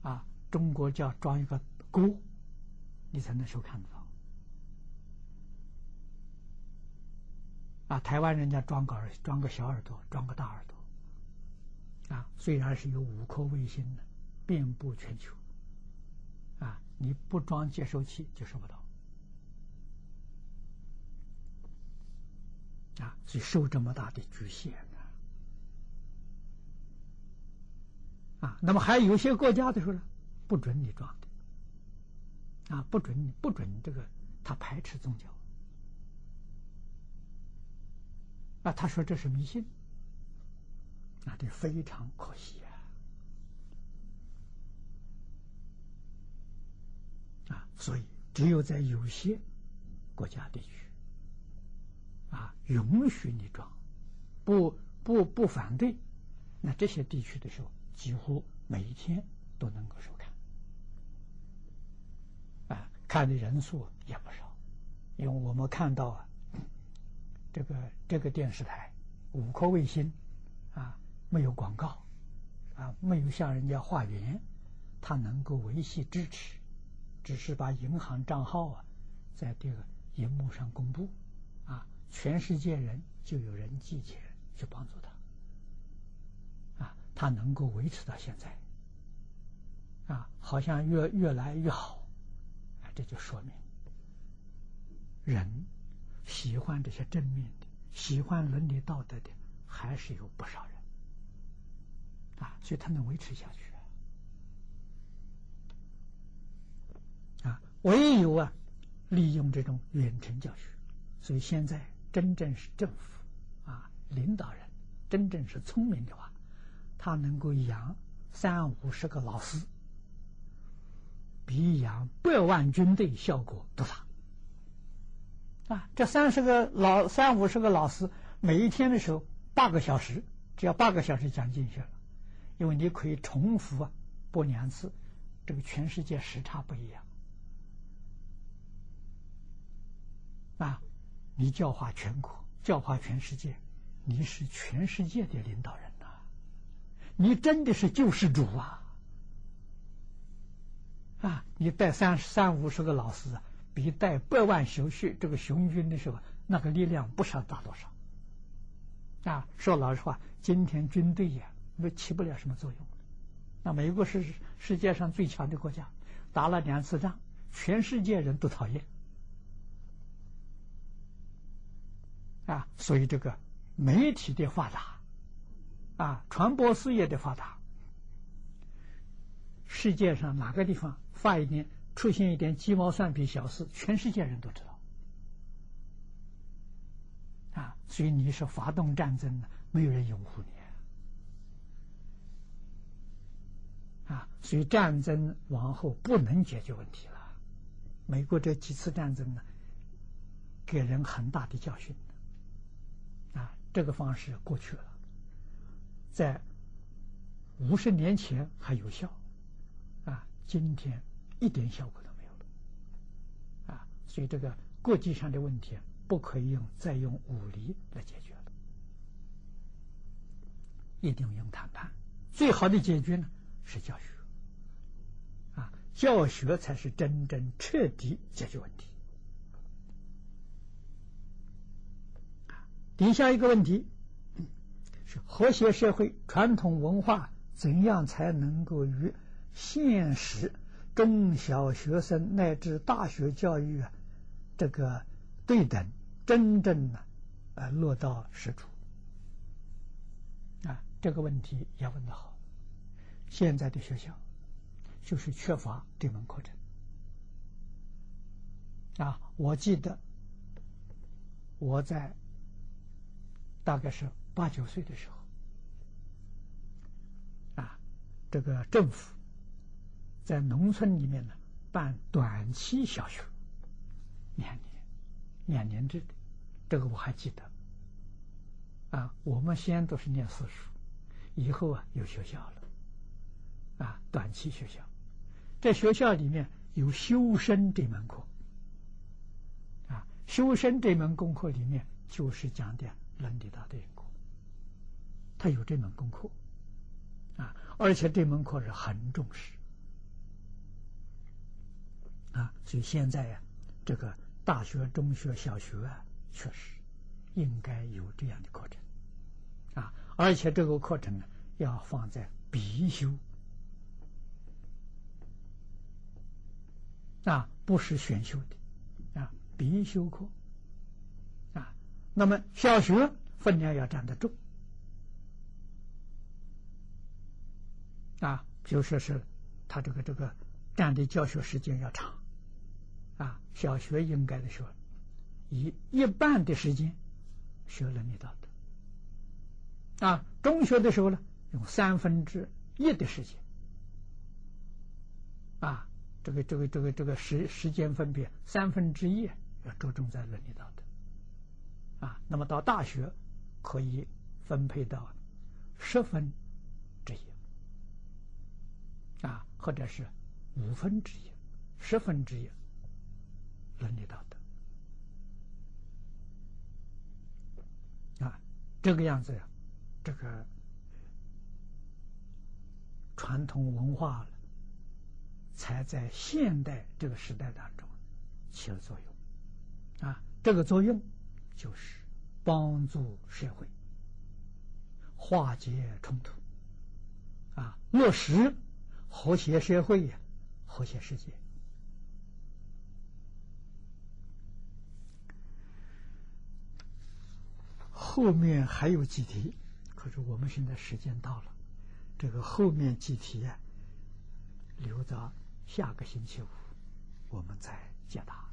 啊，中国叫装一个孤，你才能收看得到。啊，台湾人家装个耳，装个小耳朵，装个大耳朵，啊，虽然是有五颗卫星的，遍布全球，啊，你不装接收器就收不到。啊，所以受这么大的局限呢。啊，那么还有些国家的时候呢，不准你装，啊，不准不准这个，他排斥宗教，啊，他说这是迷信，那，这非常可惜啊，啊，所以只有在有些国家地区。啊允许你装，不不不反对，那这些地区的时候，几乎每一天都能够收看，看的人数也不少，因为我们看到啊，这个这个电视台五颗卫星，啊，没有广告，啊，没有向人家化缘，它能够维系支持，只是把银行账号啊，在这个荧幕上公布。啊全世界人就有人寄钱去帮助他，啊，他能够维持到现在，啊，好像越越来越好，这就说明人喜欢这些正面的、喜欢伦理道德的，还是有不少人，啊，所以他能维持下去，啊，唯有啊，利用这种远程教学，所以现在。真正是政府啊，领导人真正是聪明的话，他能够养三五十个老师，比养百万军队效果都大。啊，这三十个老三五十个老师，每一天的时候八个小时，只要八个小时讲进去了，因为你可以重复啊播两次，这个全世界时差不一样，啊。你教化全国，教化全世界，你是全世界的领导人呐！你真的是救世主啊！啊，你带三三五十个老师，比带百万雄师这个雄军的时候，那个力量不少大多少。啊，说老实话，今天军队呀，那起不了什么作用。那美国是世界上最强的国家，打了两次仗，全世界人都讨厌。啊，所以这个媒体的发达，啊，传播事业的发达，世界上哪个地方发一点出现一点鸡毛蒜皮小事，全世界人都知道。啊，所以你是发动战争的，没有人拥护你。啊，所以战争往后不能解决问题了。美国这几次战争呢，给人很大的教训。啊这个方式过去了，在五十年前还有效，啊，今天一点效果都没有了，啊，所以这个国际上的问题不可以用再用武力来解决了，一定用谈判。最好的解决呢是教学，啊，教学才是真正彻底解决问题。底下一个问题是和谐社会传统文化怎样才能够与现实中小学生乃至大学教育啊这个对等真正的呃落到实处啊这个问题也问得好，现在的学校就是缺乏这门课程啊我记得我在。大概是八九岁的时候，啊，这个政府在农村里面呢办短期小学，两年，两年制的，这个我还记得。啊，我们先都是念私塾，以后啊有学校了，啊，短期学校，在学校里面有修身这门课，啊，修身这门功课里面就是讲的。伦理道德因果，他有这门功课啊，而且这门课是很重视啊，所以现在呀，这个大学、中学、小学啊，确实应该有这样的课程啊，而且这个课程呢，要放在必修啊，不是选修的啊，必修课啊。那么小学分量要占得重啊，就说是他这个这个占的教学时间要长啊。小学应该的说，以一半的时间学伦理道德啊。中学的时候呢，用三分之一的时间啊，这个这个这个这个时时间分别三分之一要着重在伦理道德。啊，那么到大学可以分配到十分之一啊，或者是五分之一、十分之一伦理道德。啊，这个样子呀，这个传统文化才在现代这个时代当中起了作用。啊，这个作用就是帮助社会化解冲突。啊，落实和谐社会呀，和谐世界。后面还有几题，可是我们现在时间到了，这个后面几题啊，留到下个星期五我们再解答。